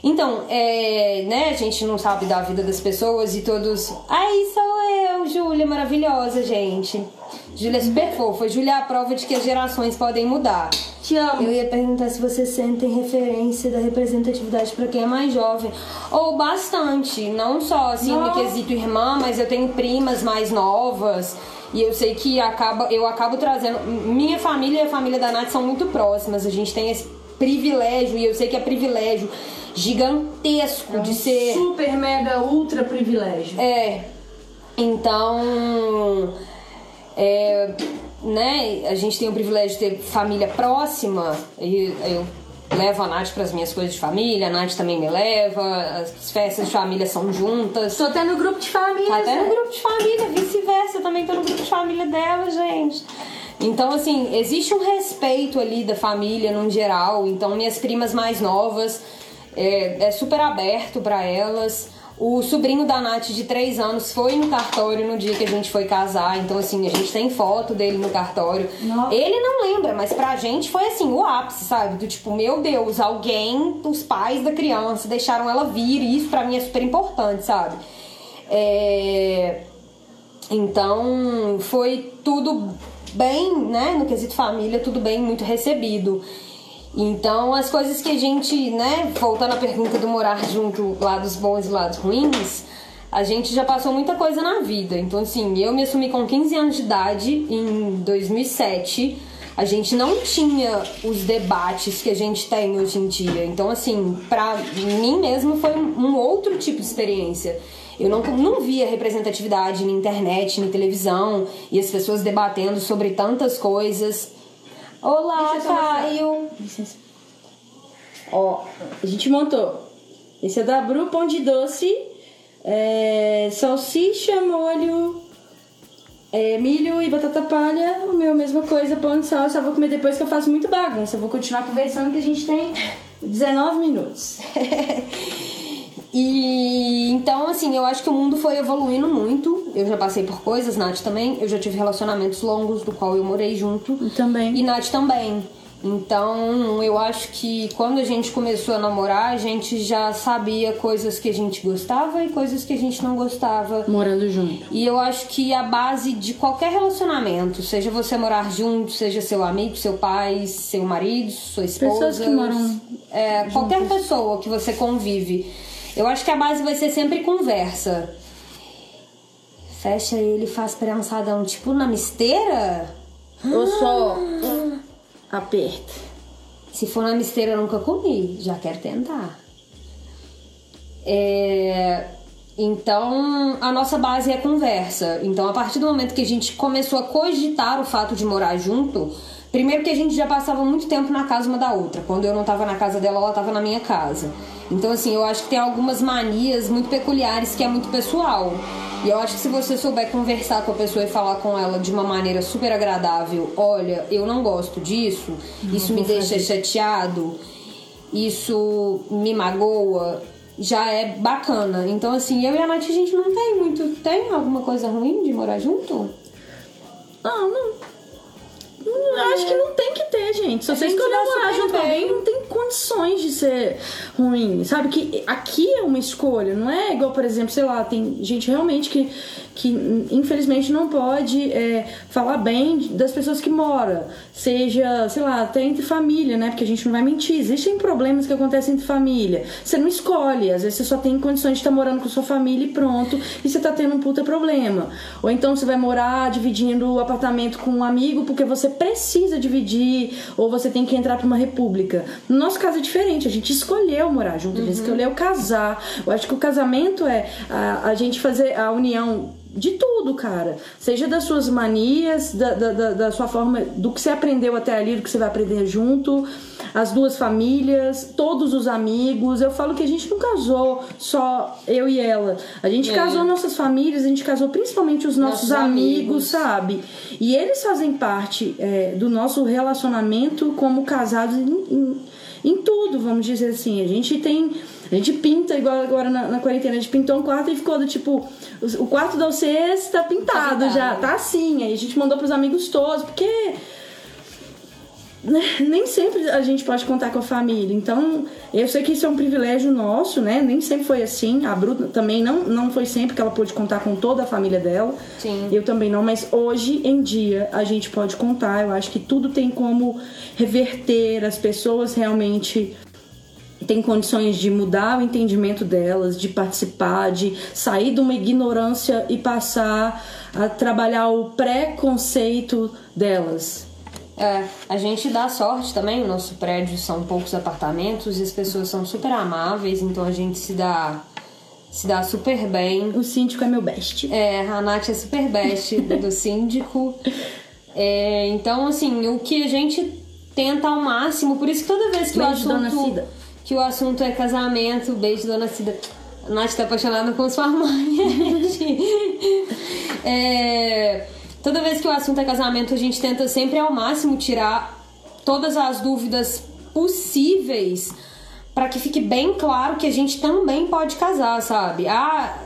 Então, é, né, a gente não sabe da vida das pessoas e todos. Aí sou eu, Júlia, maravilhosa, gente. Júlia é super fofa. Júlia é a prova de que as gerações podem mudar. Te amo. Eu ia perguntar se vocês sentem referência da representatividade pra quem é mais jovem. Ou bastante, não só assim no Não. quesito irmã, mas eu tenho primas mais novas. E eu sei que acaba, eu acabo trazendo. Minha família e a família da Nath são muito próximas. A gente tem esse privilégio, e eu sei que é privilégio gigantesco de ser. Super, mega, ultra privilégio. É. Então, é, né, a gente tem o privilégio de ter família próxima e eu levo a Nath para as minhas coisas de família, a Nath também me leva, as festas de família são juntas. Tô até no grupo de família. Tá até né? no grupo de família, vice-versa, também tô no grupo de família dela, gente. Então, assim, existe um respeito ali da família no geral. Então, minhas primas mais novas é, é super aberto para elas. O sobrinho da Nath, de 3 anos, foi no cartório no dia que a gente foi casar. Então, assim, a gente tem foto dele no cartório. Nossa. Ele não lembra, mas pra gente foi assim, o ápice, sabe? Do tipo, meu Deus, alguém, os pais da criança, deixaram ela vir. E isso pra mim é super importante, sabe? É... Então, foi tudo bem, né? No quesito família, tudo bem, muito recebido. Então, as coisas que a gente, né, voltando à pergunta do morar junto, lados bons e lados ruins, a gente já passou muita coisa na vida. Então, assim, eu me assumi com 15 anos de idade em 2007. A gente não tinha os debates que a gente tem hoje em dia. Então, assim, pra mim mesmo foi um outro tipo de experiência. Eu não, não via representatividade na internet, na televisão, e as pessoas debatendo sobre tantas coisas. Olá, Deixa. Caio! Licença. Ó, a gente montou. Esse é da Bru, pão de doce, é, salsicha, molho, é, milho e batata palha. O meu, mesma coisa, pão de sal. Eu só vou comer depois que eu faço muito bagunça. Eu vou continuar conversando que a gente tem 19 minutos. E então, assim, eu acho que o mundo foi evoluindo muito. Eu já passei por coisas, Nath também. Eu já tive relacionamentos longos, do qual eu morei junto. Eu também. E Nath também. Então, eu acho que quando a gente começou a namorar, a gente já sabia coisas que a gente gostava e coisas que a gente não gostava. Morando junto. E eu acho que a base de qualquer relacionamento, seja você morar junto, seja seu amigo, seu pai, seu marido, sua esposa. Pessoas que moram É, qualquer pessoa que você convive. Eu acho que a base vai ser sempre conversa. Fecha ele e faz prensadão, tipo na misteira? Ou só aperta. Se for na misteira, eu nunca comi. Já quero tentar. É, Então, a nossa base é conversa. Então, a partir do momento que a gente começou a cogitar o fato de morar junto, primeiro que a gente já passava muito tempo na casa uma da outra. Quando eu não tava na casa dela, ela tava na minha casa. Então, assim, eu acho que tem algumas manias muito peculiares que é muito pessoal. E eu acho que se você souber conversar com a pessoa e falar com ela de uma maneira super agradável, olha, eu não gosto disso, isso me deixa chateado, isso me magoa, já é bacana. Então, assim, eu e a Nath, a gente não tem muito. Tem alguma coisa ruim de morar junto? Não, não. Não, Acho que não tem que ter, gente. Se você escolher morar junto com alguém, não tem condições de ser ruim. Sabe que aqui é uma escolha, não é igual, por exemplo, sei lá, tem gente realmente que, que infelizmente não pode é, falar bem das pessoas que moram. Seja, sei lá, até entre família, né? Porque a gente não vai mentir. Existem problemas que acontecem entre família. Você não escolhe, às vezes você só tem condições de estar morando com sua família e pronto, e você tá tendo um puta problema. Ou então você vai morar dividindo o apartamento com um amigo porque você precisa dividir, ou você tem que entrar pra uma república. No nosso caso é diferente, a gente escolheu morar junto, a gente escolheu casar. Eu acho que o casamento é a, a gente fazer a união de tudo, cara. Seja das suas manias, da, da, da- sua forma, do que você aprendeu até ali, do que você vai aprender junto, as duas famílias, todos os amigos. Eu falo que a gente não casou só eu e ela. A gente É. casou nossas famílias, a gente casou principalmente os nossos, Nossos amigos, amigos. sabe? E eles fazem parte é, do nosso relacionamento como casados em, em, em tudo, vamos dizer assim. A gente tem. A gente pinta, igual agora na, na quarentena, a gente pintou um quarto e ficou do tipo. O, o quarto da vocês tá pintado, pintado. já, tá assim. Aí a gente mandou pros amigos todos, porque né, nem sempre a gente pode contar com a família. Então, eu sei que isso é um privilégio nosso, né? Nem sempre foi assim. A Bruna também não, não foi sempre que ela pôde contar com toda a família dela. Sim. Eu também não, mas hoje em dia a gente pode contar. Eu acho que tudo tem como reverter, as pessoas realmente têm condições de mudar o entendimento delas, de participar, de sair de uma ignorância e passar a trabalhar o preconceito delas. É, a gente dá sorte também, o nosso prédio são poucos apartamentos e as pessoas são super amáveis, então a gente se dá se dá super bem. O síndico é meu best. É, a Nath é super best do síndico. É, então, assim, o que a gente tenta ao máximo, por isso que toda vez que Beijo, o dona assunto Cida. Que o assunto é casamento, beijo dona Cida. Nath tá apaixonada com sua mãe. é, toda vez que o assunto é casamento, a gente tenta sempre ao máximo tirar todas as dúvidas possíveis para que fique bem claro que a gente também pode casar, sabe? Ah,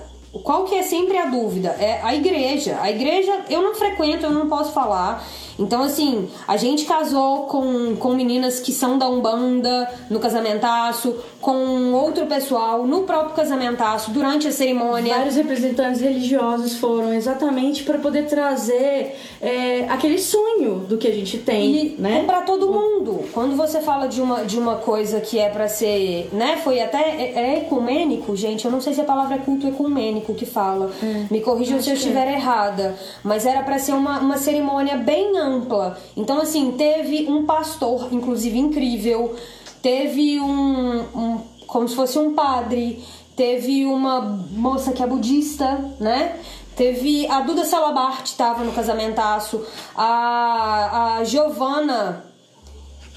qual que é sempre a dúvida? É a igreja. A igreja eu não frequento, eu não posso falar. Então, assim, a gente casou com, com meninas que são da Umbanda no casamentaço, com outro pessoal no próprio casamentaço, durante a cerimônia. Vários representantes religiosos foram exatamente para poder trazer é, aquele sonho do que a gente tem, E né? é pra todo mundo. Quando você fala de uma, de uma coisa que é pra ser, né, foi até é, é ecumênico, gente, eu não sei se a palavra é culto ecumênico que fala. Me corrijam se eu estiver errada, mas era pra ser uma, uma cerimônia bem ampla. Então assim, teve um pastor, inclusive incrível, teve um, um como se fosse um padre, teve uma moça que é budista, né? Teve a Duda Salabart estava no casamentaço, a, a Giovana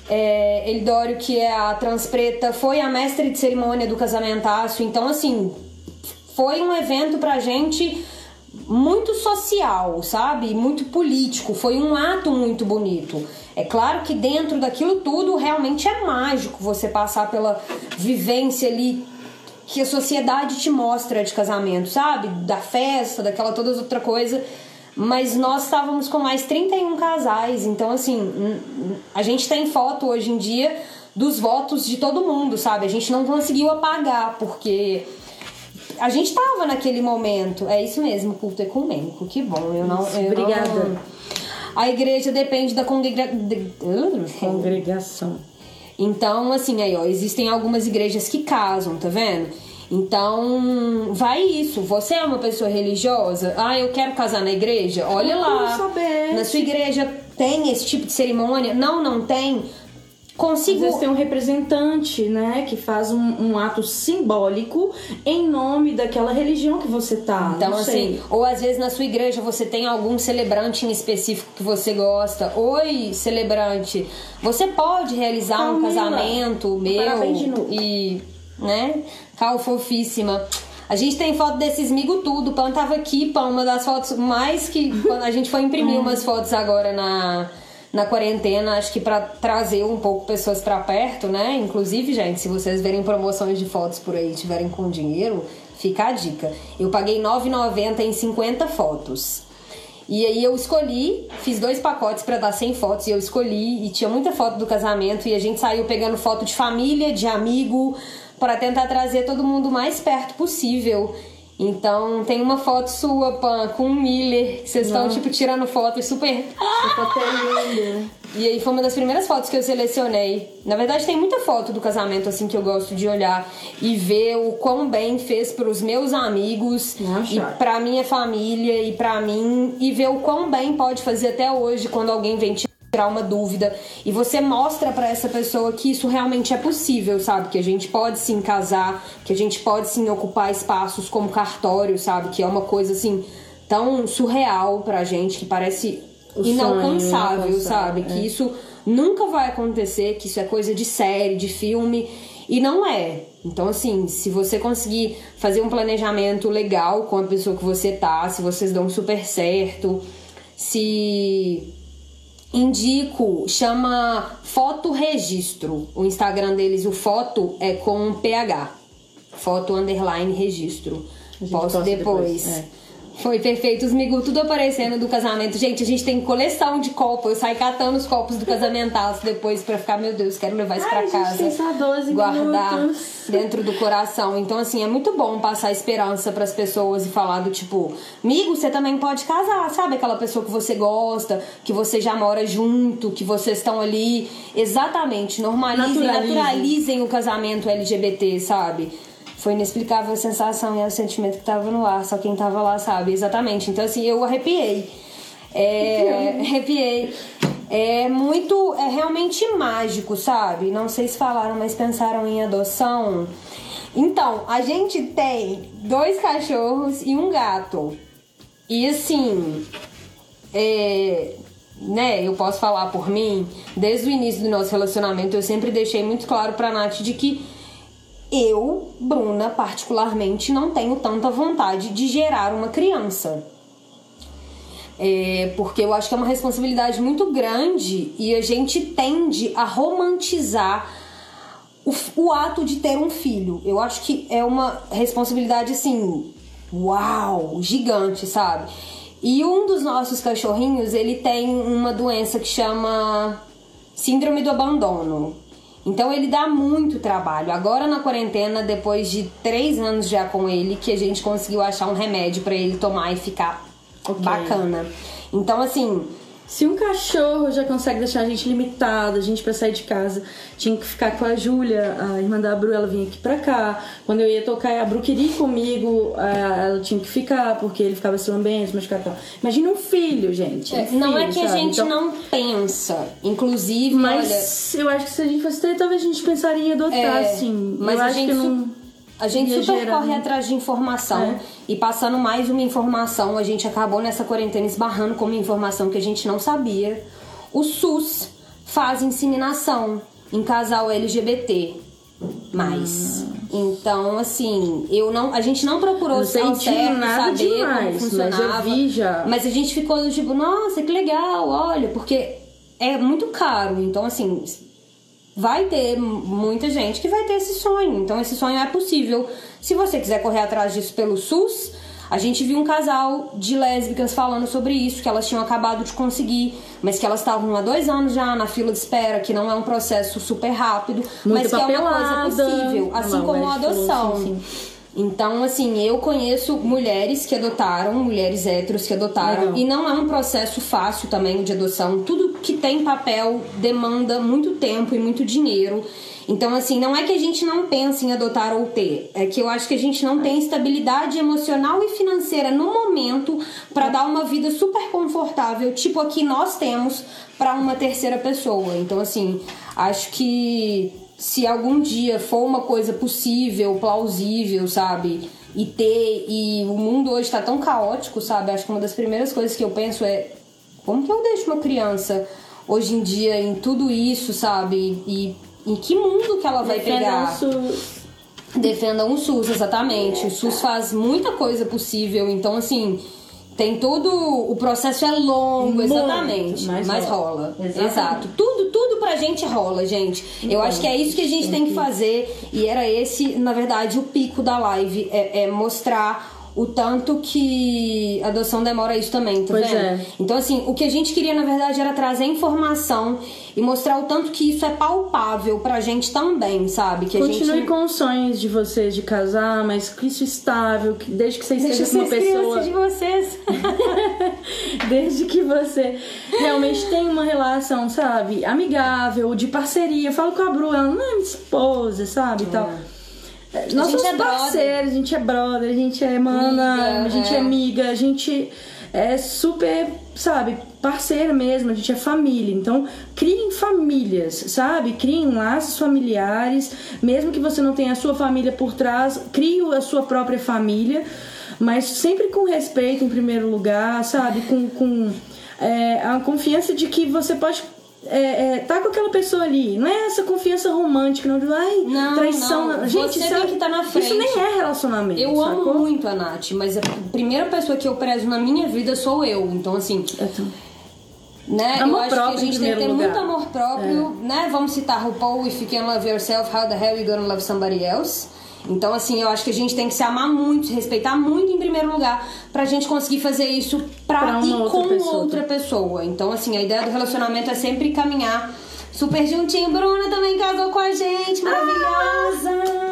é, Elidório, que é a transpreta, foi a mestre de cerimônia do casamentaço. Então, assim, foi um evento pra gente muito social, sabe? Muito político. Foi um ato muito bonito. É claro que dentro daquilo tudo realmente é mágico você passar pela vivência ali que a sociedade te mostra de casamento, sabe? Da festa, daquela toda outra coisa. Mas nós estávamos com mais 31 casais, então assim, a gente tem foto hoje em dia dos votos de todo mundo, sabe? A gente não conseguiu apagar, porque a gente tava naquele momento. É isso mesmo, culto ecumênico. Que bom, eu não. Isso, eu obrigada. não- A igreja depende da congregação. Congregação. Então, assim, aí, ó, existem algumas igrejas que casam, tá vendo? Então, vai isso. Você é uma pessoa religiosa? Ah, eu quero casar na igreja? Olha Como lá. saber? Na sua igreja tem esse tipo de cerimônia? Não, não tem. Às Consigo. vezes tem um representante, né, que faz um, um ato simbólico em nome daquela religião que você tá. Então, assim, ou às vezes na sua igreja você tem algum celebrante em específico que você gosta. Oi, celebrante, você pode realizar um Calmila, casamento meu parabéns de novo. e, né? Cal fofíssima. A gente tem foto desses migo tudo. Pan tava aqui, Pan, uma das fotos mais que. Quando a gente foi imprimir umas fotos agora na, na quarentena, acho que pra trazer um pouco pessoas pra perto, né? Inclusive, gente, se vocês verem promoções de fotos por aí tiverem com dinheiro, fica a dica. Eu paguei R$ 9,90 em 50 fotos. E aí eu escolhi, fiz dois pacotes pra dar 100 fotos e eu escolhi e tinha muita foto do casamento e a gente saiu pegando foto de família, de amigo, pra tentar trazer todo mundo mais perto possível. Então tem uma foto sua, Pan, com o Miller, que vocês estão tipo tirando fotos super Foto linda. e aí foi uma das primeiras fotos que eu selecionei. Na verdade, tem muita foto do casamento assim que eu gosto de olhar e ver o quão bem fez pros meus amigos Nossa. e pra minha família e pra mim e ver o quão bem pode fazer até hoje quando alguém vem tirar uma dúvida e você mostra pra essa pessoa que isso realmente é possível, sabe? Que a gente pode sim casar, que a gente pode sim ocupar espaços como cartório, sabe? Que é uma coisa assim tão surreal pra gente que parece O sonho inalcançável, inalcançável, sabe? é. Que isso nunca vai acontecer, que isso é coisa de série, de filme. E não é. Então, assim, se você conseguir fazer um planejamento legal com a pessoa que você tá, se vocês dão super certo, se indico, chama Foto Registro. O Instagram deles, o foto é com PH. Foto underline registro. Posso depois. depois, é. Foi perfeito, os migu tudo aparecendo do casamento. Gente, a gente tem coleção de copos. Eu saio catando os copos do casamentaço depois pra ficar, meu Deus, quero levar isso pra Ai, gente, casa. tem só 12 guardar minutos. dentro do coração. Então, assim, é muito bom passar esperança pras pessoas e falar do tipo, amigo, você também pode casar, sabe? Aquela pessoa que você gosta, que você já mora junto, que vocês estão ali. Exatamente, normalizem, Naturalizem. naturalizem o casamento LGBT, sabe? Foi inexplicável a sensação e o sentimento que tava no ar, só quem tava lá sabe, exatamente. Então, assim, eu arrepiei. É, arrepiei. É muito, é realmente mágico, sabe? Não sei se falaram, mas pensaram em adoção. Então, a gente tem dois cachorros e um gato. E assim, é, né, eu posso falar por mim, desde o início do nosso relacionamento, eu sempre deixei muito claro pra Nath de que eu, Bruna, particularmente, não tenho tanta vontade de gerar uma criança. É, porque eu acho que é uma responsabilidade muito grande e a gente tende a romantizar o, o ato de ter um filho. Eu acho que é uma responsabilidade assim, uau, gigante, sabe? E um dos nossos cachorrinhos, ele tem uma doença que chama síndrome do abandono. Então ele dá muito trabalho. Agora na quarentena, depois de três anos já com ele, que a gente conseguiu achar um remédio para ele tomar e ficar okay. bacana. Então assim, se um cachorro já consegue deixar a gente limitada, a gente pra sair de casa tinha que ficar com a Júlia, a irmã da Bru, ela vinha aqui pra cá. Quando eu ia tocar, a Bru queria ir comigo, ela tinha que ficar, porque ele ficava se lambendo, mas ficava. Imagina um filho, gente. Um é, filho, não é que sabe? a gente então, não pensa. Inclusive, mas olha... eu acho que se a gente fosse ter, talvez a gente pensaria em adotar, é, sim. Mas eu a acho gente que não. A gente Ia super corre atrás de informação É. e passando mais uma informação, a gente acabou nessa quarentena esbarrando com uma informação que a gente não sabia. O SUS faz inseminação em casal LGBT. Mais. Então, assim, eu não, a gente não procurou Não sei ao de certo nada saber demais, como mas eu funcionava. vi já. Mas a gente ficou tipo, nossa, que legal, olha, porque é muito caro. Então, assim, vai ter muita gente que vai ter esse sonho. Então, esse sonho é possível. Se você quiser correr atrás disso pelo SUS, a gente viu um casal de lésbicas falando sobre isso, que elas tinham acabado de conseguir, mas que elas estavam há dois anos já na fila de espera, que não é um processo super rápido, mas que é uma coisa possível, assim lá, o como a adoção. Então, assim, eu conheço mulheres que adotaram, mulheres héteros que adotaram, Legal. e não é um processo fácil também de adoção. Tudo que tem papel demanda muito tempo e muito dinheiro. Então, assim, não é que a gente não pense em adotar ou ter, é que eu acho que a gente não tem estabilidade emocional e financeira no momento para dar uma vida super confortável, tipo a que nós temos para uma terceira pessoa. Então, assim, acho que se algum dia for uma coisa possível, plausível, sabe? E ter. E o mundo hoje tá tão caótico, sabe? Acho que uma das primeiras coisas que eu penso é como que eu deixo uma criança hoje em dia em tudo isso, sabe? E em que mundo que ela vai Defenda pegar? o SUS. Defendam o SUS, exatamente. O SUS faz muita coisa possível, então assim. Tem todo. O processo é longo, Muito, exatamente. mas Mas, rola. rola. Exato. Tudo, tudo pra gente rola, gente. Eu Então, acho que é isso que a gente tem que fazer. E era esse, na verdade, o pico da live. É, é mostrar o tanto que a adoção demora isso também, tá Pois vendo? é. Então, assim, o que a gente queria, na verdade, era trazer informação e mostrar o tanto que isso é palpável pra gente também, sabe? Que Continue gente. com os sonhos de vocês de casar, mas com isso estável, que desde que vocês sejam uma pessoa. de vocês. Desde que você realmente tenha uma relação, sabe? Amigável, de parceria. Eu falo com a Bru, ela não é minha esposa, sabe? E tal. Nós somos é parceiros, a gente é brother, a gente é mana, a gente é. é. amiga, a gente é super, sabe, parceira mesmo, a gente é família. Então, criem famílias, sabe? Criem laços familiares, mesmo que você não tenha a sua família por trás, crie a sua própria família, mas sempre com respeito em primeiro lugar, sabe? Com, com é, a confiança de que você pode é, é, tá com aquela pessoa ali. Não é essa confiança romântica, não ai, Não, traição. não. Gente, Você sabe, que estar na Isso frente. nem é relacionamento. Eu amo sacou? muito a Nath, mas a primeira pessoa que eu prezo na minha vida sou eu. Então, assim, né? Amor eu acho que próprio a em gente tem que ter primeiro muito lugar. amor próprio, né? Vamos citar RuPaul, If you can love yourself, how the hell you gonna love somebody else? Então, assim, eu acho que a gente tem que se amar muito, se respeitar muito em primeiro lugar, pra gente conseguir fazer isso pra, Pra outra com pessoa. outra pessoa. Então, assim, a ideia do relacionamento é sempre caminhar super juntinho. Bruna também casou com a gente, maravilhosa!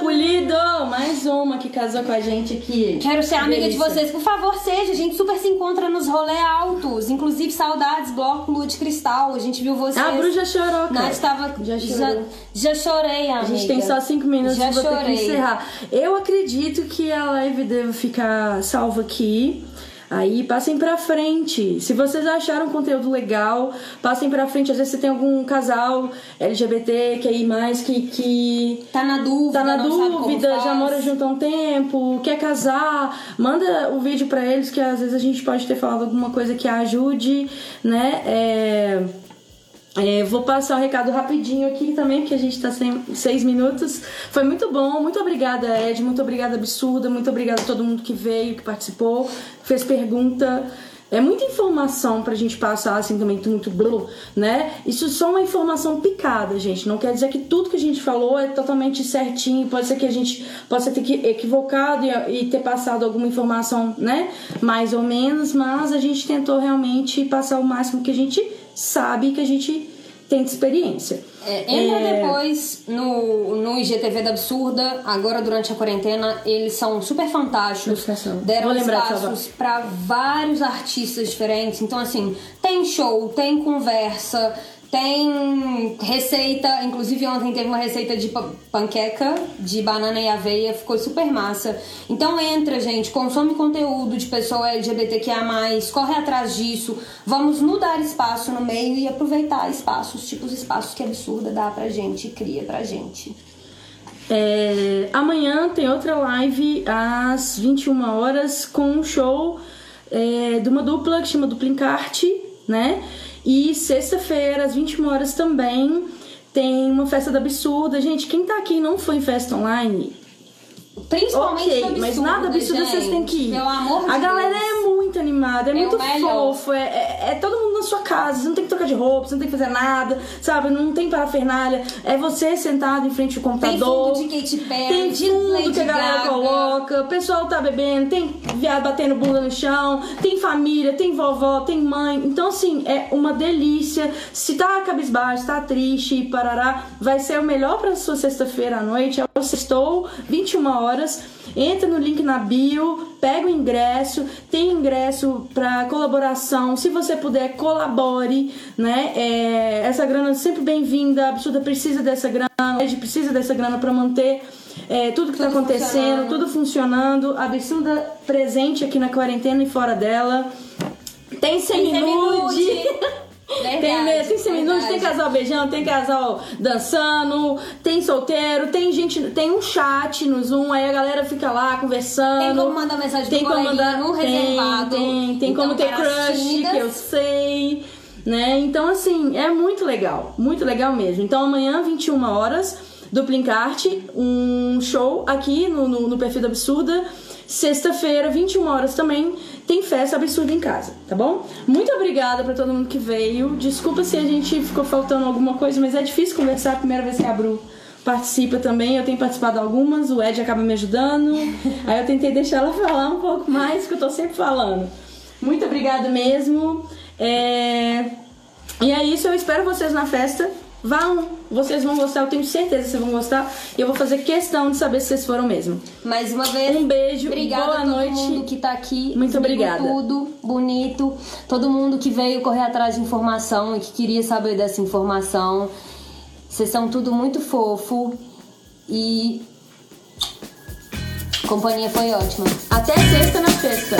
Polido, mais uma que casou com a gente aqui. Quero ser amiga Delícia. de vocês, por favor, seja. A gente super se encontra nos rolê altos. Inclusive, saudades, bloco Lua de Cristal. A gente viu vocês. A Bru já chorou, cara. Nath tava. Já já, chorou. já chorei, amiga. A gente tem só cinco minutos Já vou ter chorei. que encerrar. Eu acredito que a live deve ficar salva aqui. Aí passem pra frente. Se vocês acharam conteúdo legal, passem pra frente. Às vezes você tem algum casal LGBT que aí mais que, que Tá na dúvida, tá na dúvida, já faz. mora junto há um tempo, quer casar, manda o vídeo pra eles que às vezes a gente pode ter falado alguma coisa que ajude, né? É, é, vou passar o recado rapidinho aqui também, porque a gente tá sem seis minutos. Foi muito bom, muito obrigada, Ed, muito obrigada, Absurda, muito obrigada a todo mundo que veio, que participou, fez pergunta. É muita informação pra gente passar assim também, muito blue, né? Isso é só uma informação picada, gente. Não quer dizer que tudo que a gente falou é totalmente certinho. Pode ser que a gente possa ter equivocado e, e ter passado alguma informação, né? Mais ou menos, mas a gente tentou realmente passar o máximo que a gente sabe que a gente tem de experiência. É, entra é... depois no, no IGTV da Absurda, agora durante a quarentena, eles são super fantásticos. Deram espaços para vários artistas diferentes. Então, assim, tem show, tem conversa, tem receita, inclusive ontem teve uma receita de panqueca de banana e aveia, ficou super massa. Então entra, gente, consome conteúdo de pessoa LGBTQIA+, corre atrás disso. Vamos nos dar espaço no meio e aproveitar espaços, tipo os espaços que absurda dá pra gente e cria pra gente. É, amanhã tem outra live às 21 horas com um show é, de uma dupla que chama Duplincarte, né? E sexta-feira, às 21 horas também, tem uma festa da absurda. Gente, quem tá aqui e não foi em festa online, Principalmente Ok, absurda, mas nada absurdo vocês têm que ir. Pelo amor A de galera Deus. é muito animada, é, É muito fofo, é, é, é todo mundo na sua casa, você não tem que trocar de roupa, você não tem que fazer nada, sabe? Não tem parafernália. É você sentado em frente ao Tem computador. fundo de Katy Perry, Tem de tudo Lady que a galera Gaga. coloca, o pessoal tá bebendo, tem viado batendo bunda no chão, tem família, tem vovó, tem mãe. Então, assim, é uma delícia. Se tá cabisbaixo, tá triste, parará, vai ser o melhor pra sua sexta-feira à noite. É o Sextou, 21 horas. Entra no link na bio, pega o ingresso, tem ingresso para colaboração. Se você puder, colabore, né? É, essa grana é sempre bem-vinda. A Absurda precisa dessa grana, a gente precisa dessa grana para manter é, tudo que tá Tudo acontecendo, funcionando. tudo funcionando. A Absurda presente aqui na quarentena e fora dela. Tem seminude. Verdade, Tem, tem seminude, tem casal beijando, tem casal dançando, tem solteiro, tem gente, tem um chat no Zoom, aí a galera fica lá conversando. Tem como mandar mensagem tem pro como mandar no tem, reservado. Tem, tem Então, como ter crush, que eu sei, né? Então assim, é muito legal, muito legal mesmo. Então amanhã 21 horas, Duplincarte, um show aqui no, no, no perfil da Absurda. Sexta-feira, 21 horas também, tem festa absurda em casa, tá bom? Muito obrigada pra todo mundo que veio. Desculpa se a gente ficou faltando alguma coisa, mas é difícil conversar a primeira vez que a Bru participa também. Eu tenho participado de algumas, o Ed acaba me ajudando. Aí eu tentei deixar ela falar um pouco mais, que eu tô sempre falando. Muito obrigada mesmo. É... E é isso, eu espero vocês na festa. Vão, vocês vão gostar, eu tenho certeza que vocês vão gostar. E eu vou fazer questão de saber se vocês foram mesmo. Mais uma vez. Um beijo, Obrigada boa a todo noite. mundo que tá aqui. Muito obrigada. Tudo bonito. Todo mundo que veio correr atrás de informação e que queria saber dessa informação. Vocês são tudo muito fofo. E. A companhia foi ótima. Até sexta na festa.